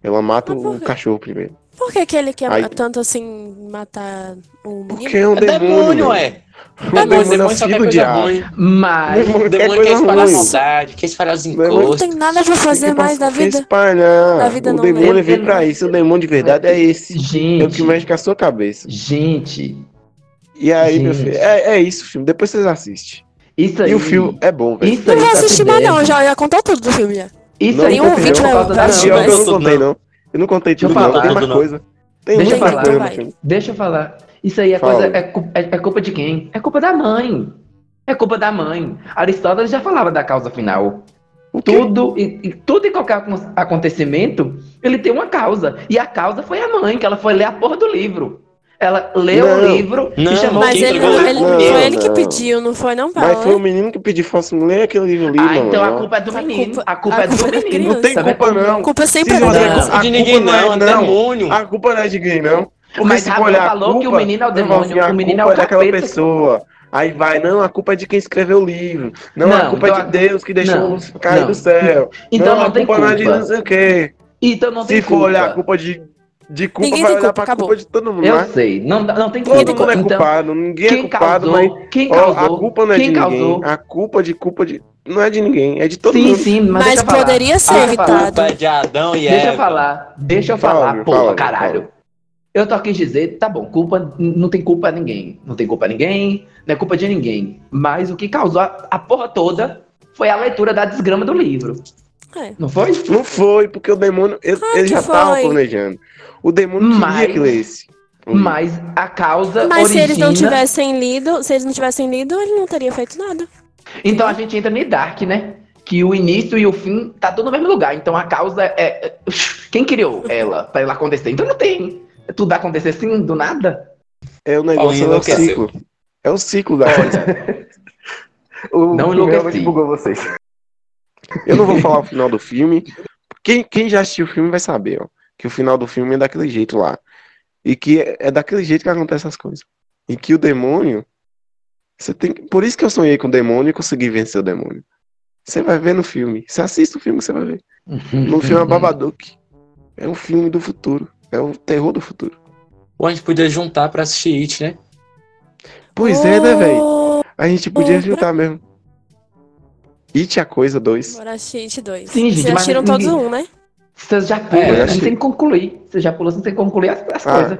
Ela mata o cachorro primeiro. Por que, que ele quer Aí- tanto assim matar o menino? Porque é um É demônio. demônio, velho. É. O Demônio, é só filho quer coisa diabo. ruim. Mas. O demônio quer espalhar ruim. maldade, quer espalhar os Demônio Não encostos. tem nada pra fazer mais da vida. espalhar. Da vida o não, demônio né? veio pra isso. O demônio de verdade é esse. É o Gente. que mexe com a sua cabeça. Gente. E aí, meu Gente. filho, é, é isso o filme. Depois vocês assistem. Isso aí. E o filme é bom, velho. Isso Não aí. vou tá assistir mais não, já, já contou tudo do filme já. Isso Não, aí nenhum tá ouvinte vai- assistir, eu não contei, não. Eu não contei Deixa tudo, eu não. falar. Tem mais coisa. Tem falar. coisa no filme. Deixa eu falar. Isso aí é coisa. É, é- é culpa de quem? É culpa da mãe. É culpa da mãe. Aristóteles já falava da causa final. Tudo e, e tudo e qualquer acon- acontecimento, ele tem uma causa. E a causa foi a mãe, que ela foi ler a porra do livro. Ela leu Não. o livro Não, e chamou Mas ele, não, o ele, Não, foi ele que pediu, não foi não, Mas Paulo? foi o menino que pediu falso. Não lê aquele livro ali, Ah, mano. então a culpa é do A menino. culpa- a culpa a é do culpa é da menino. Não tem culpa, não. culpa sempre Se é da Não, a de culpa ninguém não, é não. demônio. A culpa não é de ninguém, não. Porque Mas se a for Bíblia olhar a falou que o culpa, menino é o demônio, assim, a o menino é culpa o é daquela capeta. pessoa. Aí vai, não, a culpa é de quem escreveu o livro. Não, a Não, culpa então é de Deus que deixou não, Lúcifer cair não. do céu. Então não, não, a tem culpa culpa. não é de não sei o quê. Então não tem Se for culpa. olhar a culpa de, de culpa, Ninguém vai olhar culpa, pra acabou. culpa de todo mundo. Eu mas sei. Não, não tem todo culpa. mundo é Então, culpado. Ninguém é culpado, causou, mas quem ó, causou, a culpa não é quem de causou. ninguém. A culpa de culpa de. Não é de ninguém, é de todo sim, mundo. sim, mas, Mas deixa eu falar. poderia ser evitado. Culpa é de Adão e Deixa eu Eva. falar, deixa eu Fala, falar, porra, caralho. Eu tô quis dizer, tá bom, culpa, não tem culpa a ninguém. Não tem culpa a ninguém, não é culpa de ninguém. Mas o que causou a, a porra toda foi a leitura da desgrama do livro. É. Não foi? Não foi, porque o demônio. Ele, Claro ele já tava foi. planejando. O demônio Mas- queria que lesse. Mas a causa Mas se origina... eles não tivessem lido, se eles não tivessem lido, ele não teria feito nada. Então a gente entra no Dark, né? Que o início e o fim tá tudo no mesmo lugar. Então a causa é... é- Quem criou ela pra ela acontecer? Então não tem. Tudo acontecer assim, do nada? É o negócio, é o ciclo. É o ciclo da coisa. O Não enlouqueci. bugou vocês. Eu não vou falar o final do filme. Quem, quem já assistiu o filme vai saber, ó. Que o final do filme é daquele jeito lá. E que é, é daquele jeito que acontecem as coisas. E que o demônio. Você tem Por isso que eu sonhei com o demônio e consegui vencer o demônio. Você vai ver no filme. Você assiste o filme, você vai ver. No filme é Babadook. É um filme do futuro. É o terror do futuro. Ou a gente podia juntar pra assistir It, né? Pois é, né, velho? Ô, A gente podia juntar mesmo. It a coisa 2. Bora assistir It 2. Sim, gente, Vocês assistiram ninguém- todos um, né? Você já É, achei. gente tem que concluir. Você já pulou, você tem que concluir as, as Ah, coisas.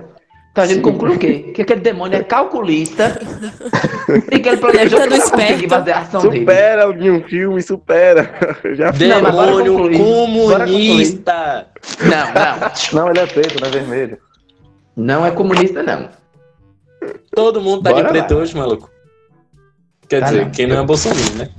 Então a gente sim. conclui o quê? Que aquele demônio é calculista e que ele planejou Tá pra conseguir esperto. fazer a ação dele. Supera o filme, supera. Já Demônio comunista! Não, não. Não, ele é preto, não é vermelho. Não é comunista, não. Todo mundo tá Bora de preto lá. hoje, maluco. Quer Tá dizer, não. quem não é Bolsonaro, né?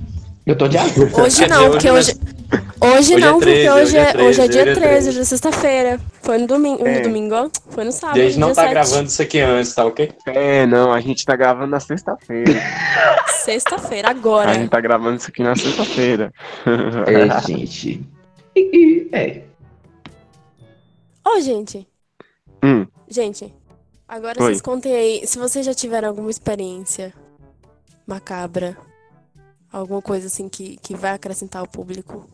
Eu tô de azul. Hoje não, porque hoje hoje. Hoje, é não, 13, porque hoje é, hoje é dia 13, 13. hoje é sexta-feira. Foi no domingo, É. no domingo, ó. Foi no sábado. E a gente não tá 7. gravando isso aqui antes, tá ok? É, não, a gente tá gravando na sexta-feira. Sexta-feira, A agora. gente tá gravando isso aqui na sexta-feira. É, gente. É. Ô, gente. Hum. Gente, agora Oi. vocês contem aí, se vocês já tiveram alguma experiência macabra, alguma coisa assim que, que vai acrescentar ao público,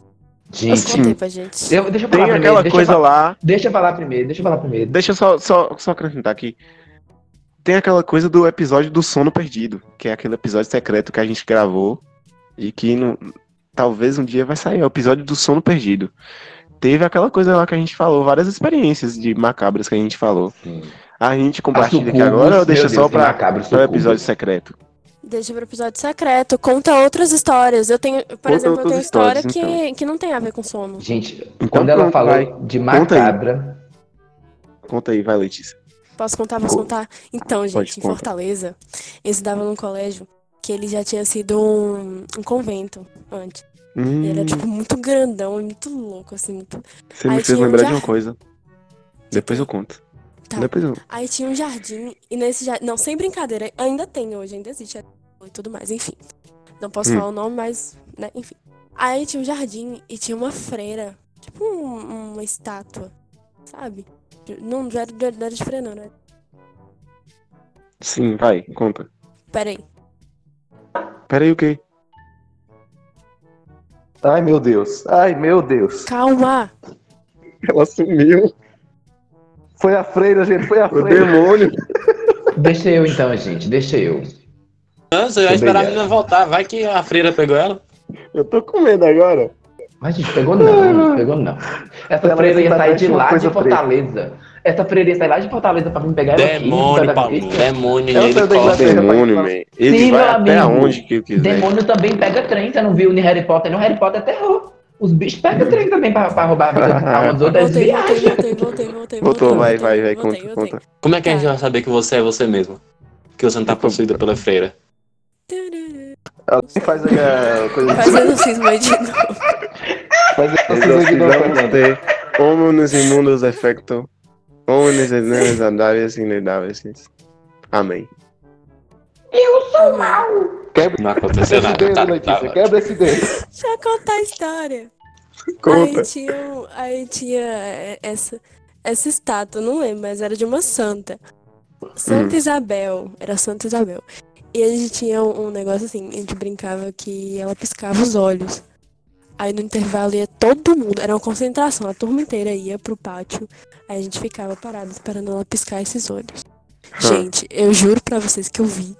Gente, pra gente. eu, deixa eu falar Tem primeiro. aquela deixa coisa lá. Deixa eu falar primeiro, deixa eu falar primeiro. Deixa eu só, só, só acrescentar aqui. Tem aquela coisa do episódio do sono perdido, que é aquele episódio secreto que a gente gravou e que não, talvez um dia vai sair. É o episódio do sono perdido. Teve aquela coisa lá que a gente falou, várias experiências de macabras que a gente falou. A gente compartilha aqui Sucubus, agora ou deixa só Deus, macabro, para o episódio secreto? Deixa pro episódio secreto, conta outras histórias. Eu tenho, por Conta exemplo, eu tenho história histórias, então. que, que não tem a ver com sono. Gente, Então quando ela falou vai. de Conta aí. macabra, Conta aí, vai, Letícia. Posso contar? Posso contar? Então, pode, gente, em conta. Fortaleza, eu estudava num colégio que ele já tinha sido um, um convento antes. Hum, E era, tipo, muito grandão e muito louco, assim. Muito... você me aí fez tinha um lembrar de uma coisa. Depois eu conto. Tá. Depois eu. Aí tinha um jardim, e nesse jardim. Não, sem brincadeira, ainda tem hoje, ainda existe e tudo mais, enfim. Não posso Hum. falar o nome, mas, né, enfim. Aí tinha um jardim e tinha uma freira, tipo um- uma estátua, sabe? Não, não era, não era de freira, não, né? Sim, vai, conta. Pera aí. Pera aí, o quê? Ai, meu Deus. Ai, meu Deus. Calma! Ela sumiu. Foi a freira, gente. Foi a O freira. demônio. deixa eu então, gente, deixa eu. Não, você vai esperar a menina voltar. Vai que a freira pegou ela. Eu tô com medo agora. Mas, gente, pegou não, não pegou não. Essa Ela freira ia sair de lá de preta. Fortaleza. Essa freira ia sair lá de Fortaleza pra me pegar ela aqui. Demônio. Demônio Ela ele saiu da corre. Inglaterra. Demônio, man. Ele Sim, vai até amigo. onde que eu quiser. Demônio também pega trem, você não viu no Harry Potter? No Harry Potter é terror. Os bichos pegam trem também pra, pra roubar a vida dos outros. Eles Voltei, voltei, voltei, voltei, voltei. Voltou, voltei, vai, vai, voltei, vai, voltei, conta, voltei. conta. Como é que a gente Tá. vai saber que você é você mesmo? Que você não tá possuída pela freira. Tururu. Alguém faz a coisa Faz exorcismo aí de novo. Faz a coisa de novo, Homonos imundos defecto. Homonos enanos andáveis inedáveis. Amém. Amém. Quebra Não aconteceu esse nada. dedo, Tá, Letícia. tá. Quebra esse dedo. Deixa eu contar a história. Conta. Aí tinha, aí tinha é, essa, essa estátua, não lembro, mas era de uma santa. Santa Isabel. Era Santa Isabel. E a gente tinha um, um negócio assim, a gente brincava que ela piscava os olhos. Aí no intervalo ia todo mundo, era uma concentração, a turma inteira ia pro pátio. Aí a gente ficava parado esperando ela piscar esses olhos. Gente, eu juro pra vocês que eu vi.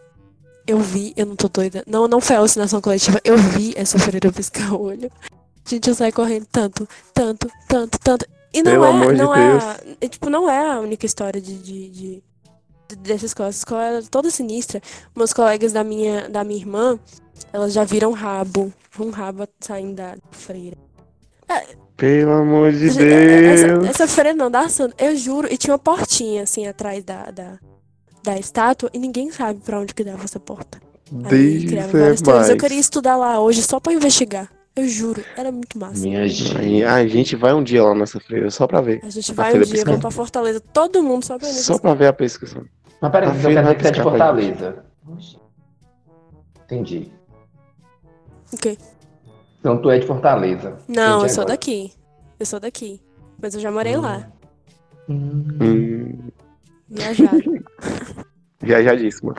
Eu vi, eu não tô doida. Não, não foi alucinação coletiva. Eu vi essa freira piscar o olho. Gente, eu saí correndo tanto, tanto, tanto, tanto. E não Pelo é, amor de não é, Deus. é, tipo, não é a única história de, de, de- de- dessa escola. Essa escola era toda sinistra. Meus colegas da minha, da minha irmã, elas já viram rabo, um rabo saindo da freira. Pelo amor de Essa, Deus. essa freira não dá santo. Eu juro. E tinha uma portinha assim atrás da, da, da estátua e ninguém sabe pra onde que dava essa porta. Aí várias teorias. Eu mais. queria estudar lá hoje só pra investigar. Eu juro, era muito massa. Minha gente. A gente vai um dia lá nessa freira só pra ver. A gente A vai um feira dia, vamos pra Fortaleza, todo mundo só pra ir Só pra ver a pesquisa. Mas peraí, A então feira quer dizer que você é de. Fortaleza. Entendi. O quê? Então tu é de Fortaleza. Não, eu Entendi sou agora. daqui. Eu sou daqui. Mas eu já morei lá. Hum. Viajado. viajadíssima.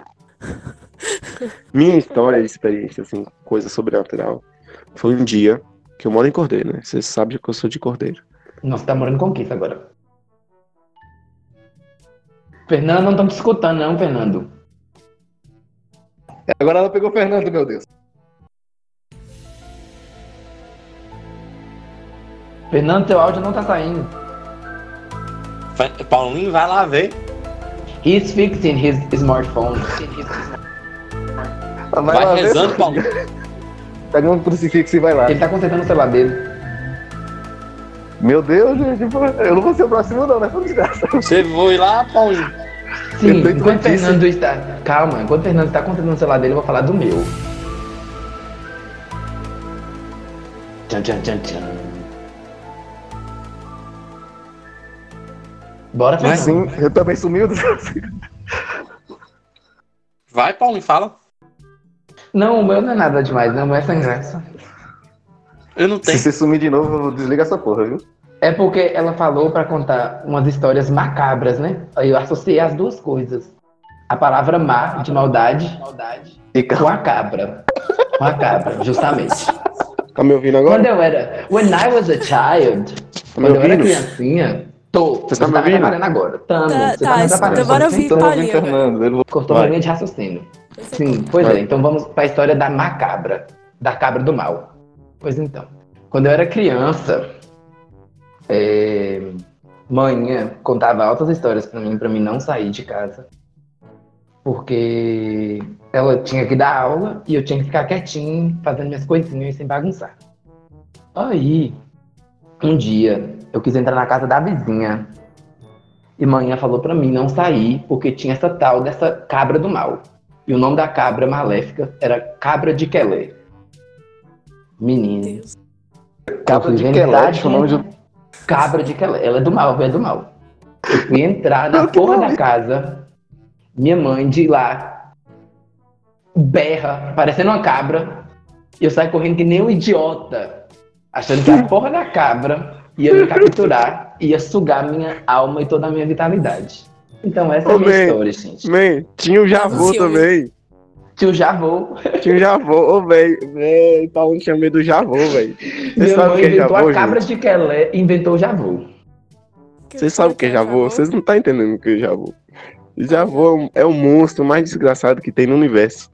Minha história de experiência, assim, coisa sobrenatural, foi um dia que eu moro em Cordeiro, né? Você sabe que eu sou de Cordeiro. Nossa, tá morando em Conquista agora. Fernando, não estamos te escutando não, Fernando. Agora ela pegou o Fernando, meu Deus. Fernando, teu áudio não tá saindo. Paulinho, vai lá ver. He's fixing his smartphone. Vai, Vai ver, rezando. Paulinho. Pega um crucifixo e vai lá. Ele tá consertando o celular dele. Meu Deus, gente. Eu não vou ser o próximo, não, né? Foi desgraça. Você foi lá, Paulinho. Sim, enquanto notícia. Fernando está. Calma, enquanto Fernando está contando o celular dele, eu vou falar do meu. Tchan, tchan, tchan, tchan. Bora, Fernando. Sim, eu também sumiu. do- Vai, Paulinho, fala. Não, o meu não é nada demais, não, o meu é sem graça. Eu não Se tenho. você sumir de novo, desliga essa porra, viu? É porque ela falou pra contar umas histórias macabras, né? Aí eu associei as duas coisas. A palavra má, de maldade, Fica. com a cabra. Com a cabra, justamente. Tá me ouvindo agora? Quando eu era. When I was a child, Tá quando eu era criancinha. Tô. Você tá me tá ouvindo? agora. Tamo. Tá, você tá, tá me isso- atrapalhando. bora ouvir Então, Paulinho agora. Fernando, ele Cortou Vai. minha linha de raciocínio. Sim, pois Vai. é. Então vamos pra história da macabra. Da cabra do mal. Pois então. Quando eu era criança, é, manhã contava altas histórias pra mim, pra mim não sair de casa. Porque ela tinha que dar aula e eu tinha que ficar quietinho, fazendo minhas coisinhas sem bagunçar. Aí, um dia, eu quis entrar na casa da vizinha. E manhã falou pra mim não sair, porque tinha essa tal dessa cabra do mal. E o nome da cabra maléfica era Cabra de Quelé. Menino. Cabra de Quelé, o nome de... Cabra de Quelé. Ela é do mal, é do mal. Eu fui entrar na porra da casa. Minha mãe de lá berra, parecendo uma cabra. E eu saio correndo que nem um idiota. Achando que a porra da cabra ia me capturar, ia sugar minha alma e toda a minha vitalidade. Então essa é a Ô, minha man. história, gente. Man, tinha o Javô também. Tio Javô. Tinha o Javô, ô, velho. Véi, Paulo tinha medo do Javô, velho. Você Minha sabe o mãe que é inventou Javô, a cabra gente? de Quelé e inventou o Javô. Vocês sabem o que é Javô? Vocês não estão entendendo o que é Javô. Javô é um- é o monstro mais desgraçado que tem no universo.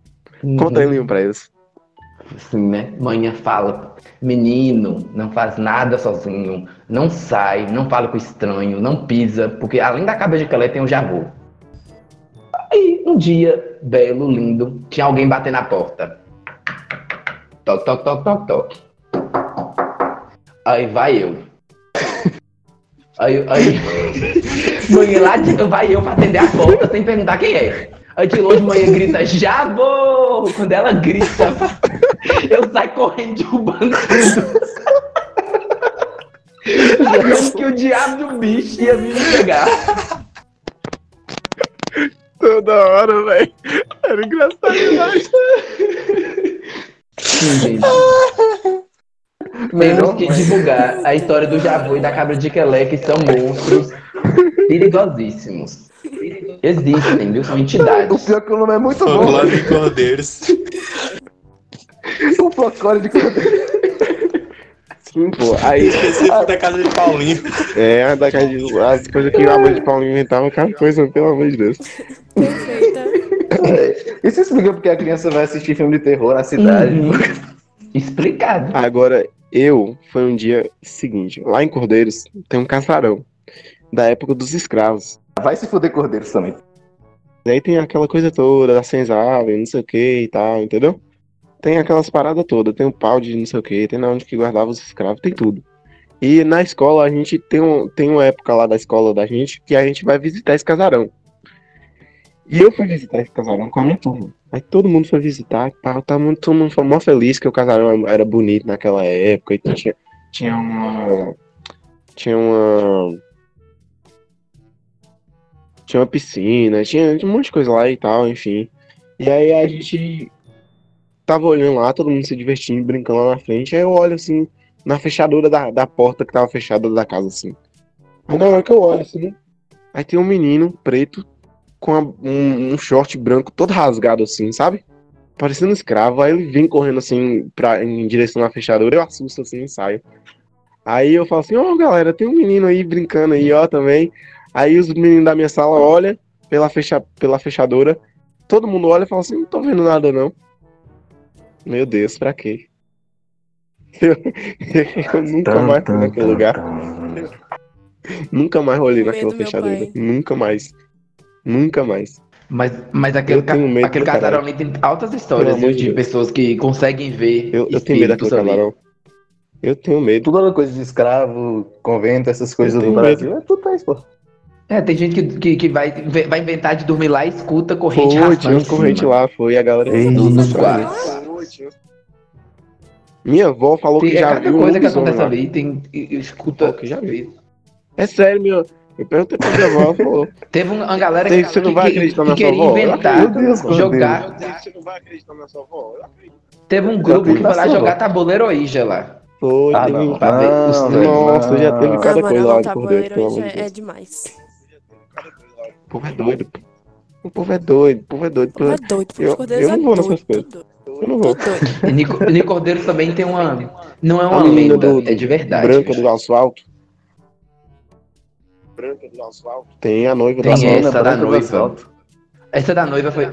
Conta aí, Linho, pra eles. Assim, né? Manhã fala, menino, não faz nada sozinho, não sai, não fala com estranho, não pisa, porque além da cabra de Calé tem o Javô. Aí, um dia, belo, lindo, tinha alguém batendo na porta. Toc, toc, toc, toc, toc. Aí vai eu. Aí, aí, manhã lá vai eu pra atender a porta sem perguntar quem é. Aí de longe manhã grita, Javô! Quando ela grita, eu saio correndo derrubando tudo. Achando que o diabo do bicho ia me pegar. Toda hora, velho. Era engraçado demais. Sim, gente. Temos que divulgar a história do Javu e da cabra de Quelé, que são monstros perigosíssimos. Existem, viu? São O entidades. pior é que o nome é muito bom. Folclore de Cordeiros. O folclore de Cordeiros. Sim, pô. Aí, Específico da casa de Paulinho. é, da casa de- as coisas que a mãe de Paulinho inventava, cada coisa, pelo amor de Deus. Perfeita. Isso explica porque a criança vai assistir filme de terror na cidade. Uhum. Explicado. Agora, eu, foi um dia seguinte, lá em Cordeiros tem um casarão, da época dos escravos. Vai se fuder Cordeiros também. E aí tem aquela coisa toda da senzala, não sei o que e tal, entendeu? Tem aquelas paradas todas, tem o pau de não sei o que, tem na onde que guardava os escravos, tem tudo. E na escola a gente tem, um, tem uma época lá da escola da gente que a gente vai visitar esse casarão. E eu fui visitar esse casarão com a minha turma. Aí todo mundo foi visitar tá muito, todo mundo foi mó feliz que o casarão era bonito naquela época e tinha, tinha uma. Tinha uma. Tinha uma piscina, tinha, um monte de coisa lá e tal, enfim. E aí a gente tava olhando lá, todo mundo se divertindo, brincando lá na frente. Aí eu olho assim, na fechadura da, da porta que tava fechada da casa, assim. Aí na hora que eu olho assim, aí tem um menino preto com a- um, um short branco todo rasgado assim, sabe? Parecendo escravo. Aí ele vem correndo assim pra, em direção à fechadura, eu assusto assim e saio. Aí eu falo assim, ó galera, tem um menino aí brincando aí, ó, também. Aí os meninos da minha sala olham pela, fecha, pela fechadura. Todo mundo olha e fala assim, não tô vendo nada não. Meu Deus, pra quê? Eu, eu nunca mais fui naquele lugar. Nunca mais olhei naquela medo, fechadura. Nunca mais. Nunca mais. Mas, mas aquele, ca- medo aquele casarão ali tem altas histórias de Deus. pessoas que conseguem ver Eu, eu tenho medo daquele ali. casarão. Eu tenho medo. Toda coisa de escravo, convento, essas coisas do Brasil, é tudo isso, pô. É, tem gente que, que, que vai, vai inventar de dormir lá e escuta corrente Foi, tinha uma corrente lá, foi a galera. Ei, quartos. Minha avó falou Tem, que é já cada viu um coisa que acontece ali, tem, e- escuta. Que já viu. É sério, meu. Eu perguntei pra minha avó, falou. Teve um, uma galera que, você não vai que- acreditar que na sua queria avó? Inventar, acredito. Meu Deus, meu jogar. Você não vai acreditar na sua avó? Teve um grupo que foi lá jogar tabuleiro Ouija lá. Foi, Ah, teve não. um- Não. Nossa, já teve não. cada coisa lá de cordeiro, tabuleiro pelo hoje amor de é, é demais. O povo é doido. pô. O povo é doido, o povo é doido. Não é doido, Eu- eu é não vou nessas coisas. Eu não vou. Nico, Nico Cordeiro também tem uma. Não é uma lenda, do- é de verdade. Branca do asfalto. Branca do asfalto. Tem a noiva do Tem asfalto. essa da do noiva. asfalto. Essa da noiva foi.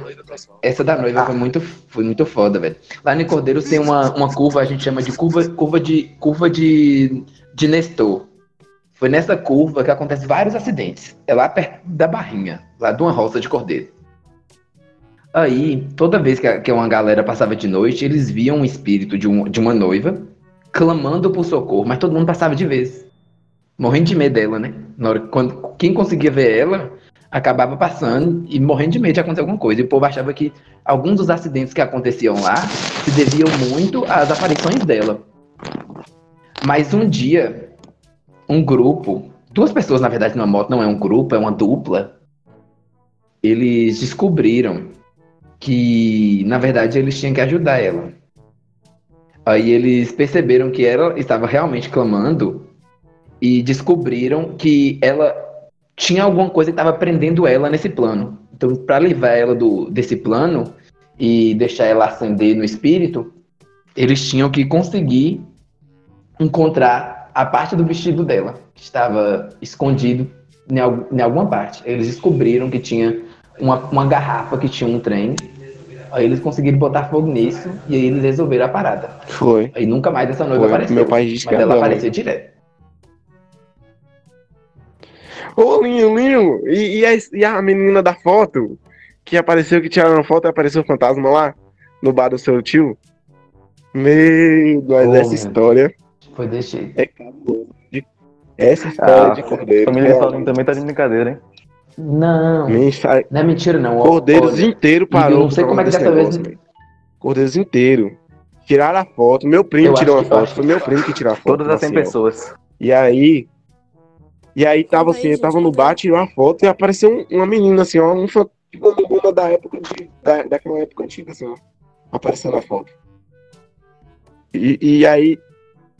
Essa da noiva foi muito, foi muito foda, velho. Lá no Cordeiros tem uma, uma curva, a gente chama de curva, curva de. curva de. de Nestor. Foi nessa curva que acontece vários acidentes. É lá perto da barrinha, lá de uma roça de cordeiro. Aí, toda vez que, uma galera passava de noite, eles viam o espírito de, um, de uma noiva clamando por socorro, mas todo mundo passava de vez. Morrendo de medo dela, né? Na hora, quando, quem conseguia ver ela, acabava passando e morrendo de medo de acontecer alguma coisa. E o povo achava que alguns dos acidentes que aconteciam lá se deviam muito às aparições dela. Mas um dia, um grupo, duas pessoas na verdade numa moto, não é um grupo, é uma dupla, eles descobriram que na verdade eles tinham que ajudar ela. Aí eles perceberam que ela estava realmente clamando e descobriram que ela tinha alguma coisa que estava prendendo ela nesse plano. Então, para livrar ela do, desse plano e deixar ela ascender no espírito, eles tinham que conseguir encontrar a parte do vestido dela, que estava escondido em, em alguma parte. Eles descobriram que tinha uma, uma garrafa que tinha um trem. Aí eles conseguiram botar fogo nisso e aí eles resolveram a parada. Foi. Aí nunca mais essa noiva Foi. apareceu. Meu pai disse que mas ela era aparecia direto. Ô, Linho, Linho, e, e, a, e a menina da foto? Que apareceu, que tiraram foto e apareceu o fantasma lá? No bar do seu tio? Meu, mas essa meu. história Foi desse jeito. é cabulosa. De- Essa história Ah, de cordeiro. Família pelo Paulinho também tá de brincadeira, hein? Não. Mensa- não é mentira não. Cordeiros Olha, inteiro parou. eu não sei como é que dessa vez-. Cordeiros inteiro. Tiraram a foto. Meu primo Eu tirou eu foto. Foi meu primo que tirou a foto. Todas as 100 assim, ó. pessoas. E aí. E aí tava assim, eu tava no bar, tirou uma foto e apareceu um- uma menina assim, ó. Um fã- tipo da época de, da, daquela época antiga, assim, ó. Aparecendo na foto. E, e aí.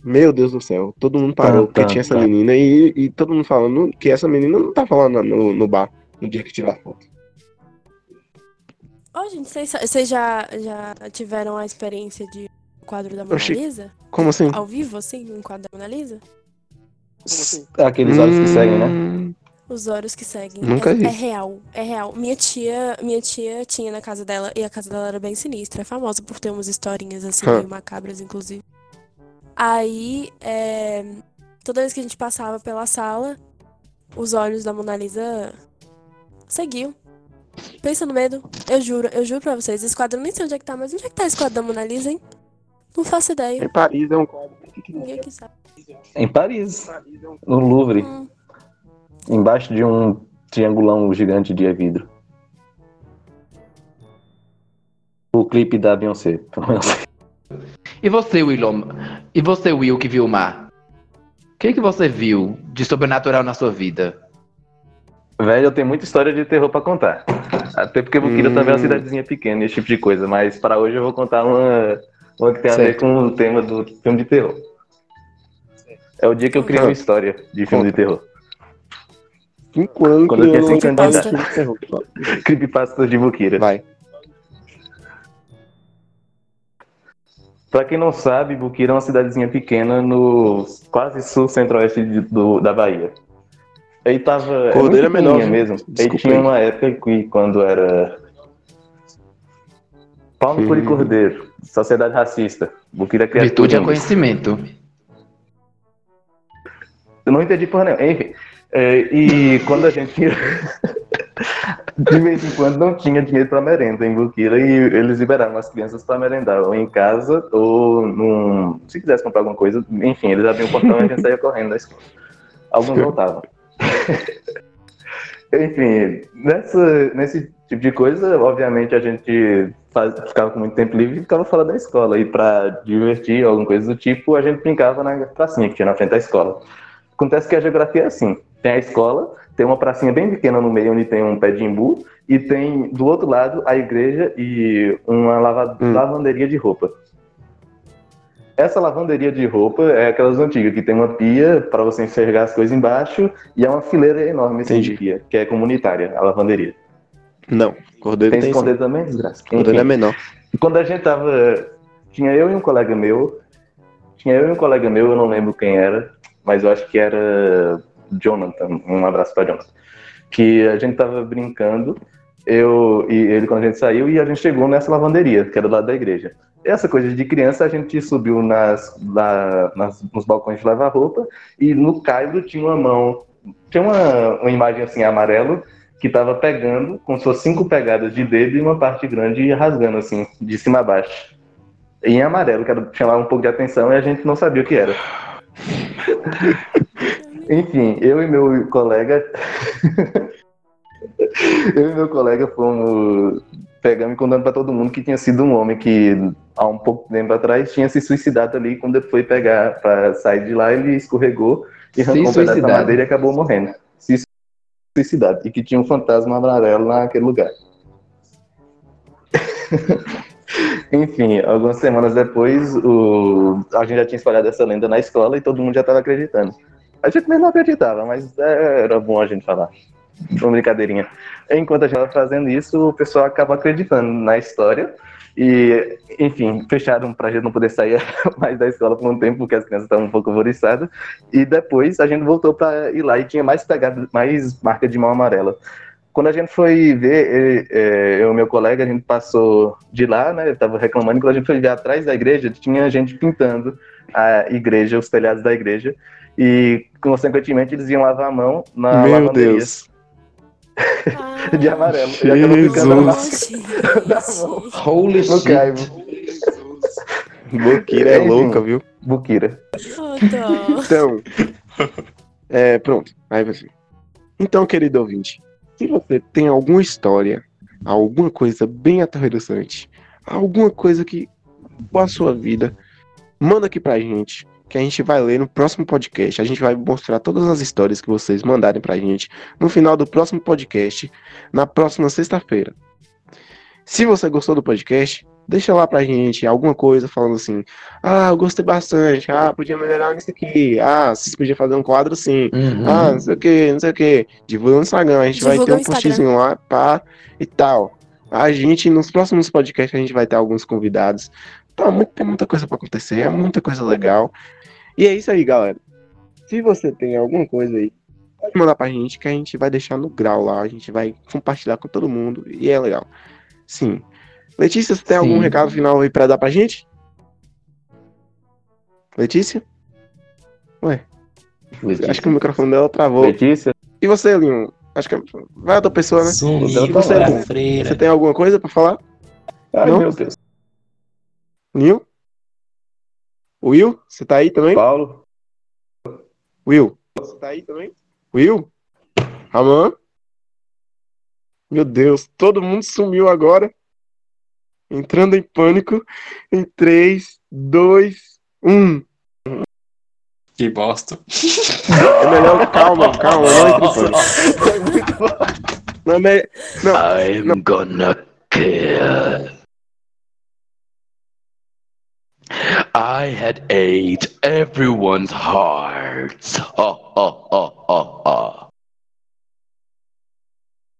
Meu Deus do céu, todo mundo parou Tá, porque tá, tinha essa tá. menina e, e todo mundo falando que essa menina não tava lá no, no, bar no dia que tirou a foto. Ó, gente, vocês, já, já tiveram a experiência de um quadro da Mona Oxi. Lisa? Como assim? Ao vivo, assim, um quadro da Mona Lisa? Aqueles olhos que seguem, né? Hum, Os olhos que seguem. Nunca é, vi. é real, é real. Minha tia, minha tia tinha na casa dela, e a casa dela era bem sinistra. É famosa por ter umas historinhas assim, macabras, inclusive. Aí, é, toda vez que a gente passava pela sala, os olhos da Mona Lisa seguiam. Pensa no medo. Eu juro, eu juro pra vocês. Esse quadro eu nem sei onde é que tá, mas onde é que tá esse quadro da Mona Lisa, hein? Não faço ideia. Em Paris é um quadro. Ninguém aqui sabe. Em Paris, no Louvre, Hum, embaixo de um triangulão gigante de vidro. O clipe da Beyoncé. E você, William? E você, Will, que viu o mar? O que, que você viu de sobrenatural na sua vida? Velho, eu tenho muita história de terror pra contar. Até porque Buquira Hum. também é uma cidadezinha pequena, esse tipo de coisa. Mas para hoje eu vou contar uma, uma que tem a ver com o tema do filme de terror. É o dia que eu criei uma história de filme de terror. Cinco anos Quando eu tinha criando cinco anos de idade. um terror. Creepypasta de Buquira. Vai. Pra quem não sabe, Buquira é uma cidadezinha pequena no quase sul centro-oeste da Bahia. Aí tava. Cordeiro é menor, mesmo. Aí tinha aí. uma época que quando era. De Hum. Cordeiro, Sociedade Racista. Buquira criado Virtude é conhecimento. Eu não entendi porra nenhuma. Enfim. é, e quando a gente. De vez em quando não tinha dinheiro para merenda em Buquira e eles liberaram as crianças para merendar, ou em casa, ou num. Se quisesse comprar alguma coisa, enfim, eles abriam o portão e a gente saía correndo da escola. Alguns voltavam. Enfim, nessa, nesse tipo de coisa, obviamente a gente faz, ficava com muito tempo livre e ficava fora da escola. E para divertir, alguma coisa do tipo, a gente brincava na pracinha que tinha na frente da escola. Acontece que a geografia é assim: tem a escola, tem uma pracinha bem pequena no meio onde tem um pé de imbu, e tem do outro lado a igreja e uma lava, Hum. lavanderia de roupa. Essa lavanderia de roupa é aquelas antigas, que tem uma pia para você enxergar as coisas embaixo e é uma fileira enorme assim, de pia, que é comunitária, a lavanderia. Não, cordeiro Tem tem, também, desgraça? Cordeiro é menor. E quando a gente tava. Tinha eu e um colega meu. Tinha eu e um colega meu, eu não lembro quem era, mas eu acho que era Jonathan. Um abraço pra Jonathan. Que a gente tava brincando, eu e ele quando a gente saiu, e a gente chegou nessa lavanderia, que era do lado da igreja. Essa coisa de criança, a gente subiu nas, lá, nas- nos balcões de lavar roupa, e no caibro tinha uma mão. Tinha uma, uma imagem assim, amarelo, que tava pegando, com suas cinco pegadas de dedo e uma parte grande rasgando, assim, de cima a baixo. Em amarelo, que era chamar um pouco de atenção e a gente não sabia o que era. Enfim, eu e meu colega. eu e meu colega fomos pegando e contando pra todo mundo que tinha sido um homem que há um pouco tempo atrás tinha se suicidado ali quando ele foi pegar pra sair de lá, ele escorregou e arrancou um pedaço da madeira e acabou morrendo. Se suicidado. E que tinha um fantasma amarelo naquele lugar. Enfim, algumas semanas depois, o... a gente já tinha espalhado essa lenda na escola e todo mundo já estava acreditando. A gente mesmo não acreditava, mas era bom a gente falar. Uma brincadeirinha. Enquanto a gente estava fazendo isso, o pessoal acaba acreditando na história. E, enfim, fecharam para a gente não poder sair mais da escola por um tempo, porque as crianças estavam um pouco alvoriçadas. E depois a gente voltou para ir lá e tinha mais pegada, mais marca de mão amarela. Quando a gente foi ver, eh, eh, eu e meu colega, a gente passou de lá, né? Eu tava reclamando, quando a gente foi ver atrás da igreja, tinha gente pintando a igreja, os telhados da igreja. E, consequentemente, eles iam lavar a mão na Meu lavanderia Deus. De amarelo. E acabou ficando a marca gente. da mão Holy no shit. caibo. Boqueira é Enfim. louca, viu? Buquira. Oh. Então, é, pronto. Aí você. Então, querido ouvinte, se você tem alguma história, alguma coisa bem aterrorizante, alguma coisa que com a sua vida, manda aqui pra gente, que a gente vai ler no próximo podcast. A gente vai mostrar todas as histórias que vocês mandarem pra gente no final do próximo podcast, na próxima sexta-feira. Se você gostou do podcast, deixa lá pra gente alguma coisa falando assim: ah, eu gostei bastante, ah, podia melhorar nisso aqui, ah, vocês podiam fazer um quadro assim, Uhum. ah, não sei o que, não sei o que. Divulga no Instagram, a gente vai Divulga ter um postzinho lá, pá, e tal. A gente, nos próximos podcasts, a gente vai ter alguns convidados. Tá, muito, tem muita coisa pra acontecer, é muita coisa legal. E é isso aí, galera. Se você tem alguma coisa aí, pode mandar pra gente, que a gente vai deixar no grau lá, a gente vai compartilhar com todo mundo, e é legal. Sim. Letícia, você tem algum Sim. recado final aí pra dar pra gente? Letícia? Acho que o microfone dela travou. Letícia? E você, Linho? Acho que é- vai outra pessoa, né? Sumiu, Você- cara, freira. Você tem alguma coisa pra falar? Ai, Não? meu Deus. Linho? Will? Você tá aí também? Paulo? Will? Você tá aí também? Will? Ramon? Meu Deus, todo mundo sumiu agora. Entrando em pânico. Em 3, 2, 1. Que bosta. É melhor, calma, calma, não entre em pânico. Não é me- Não, I'm gonna kill. I had ate everyone's hearts. Ho, ho, ho,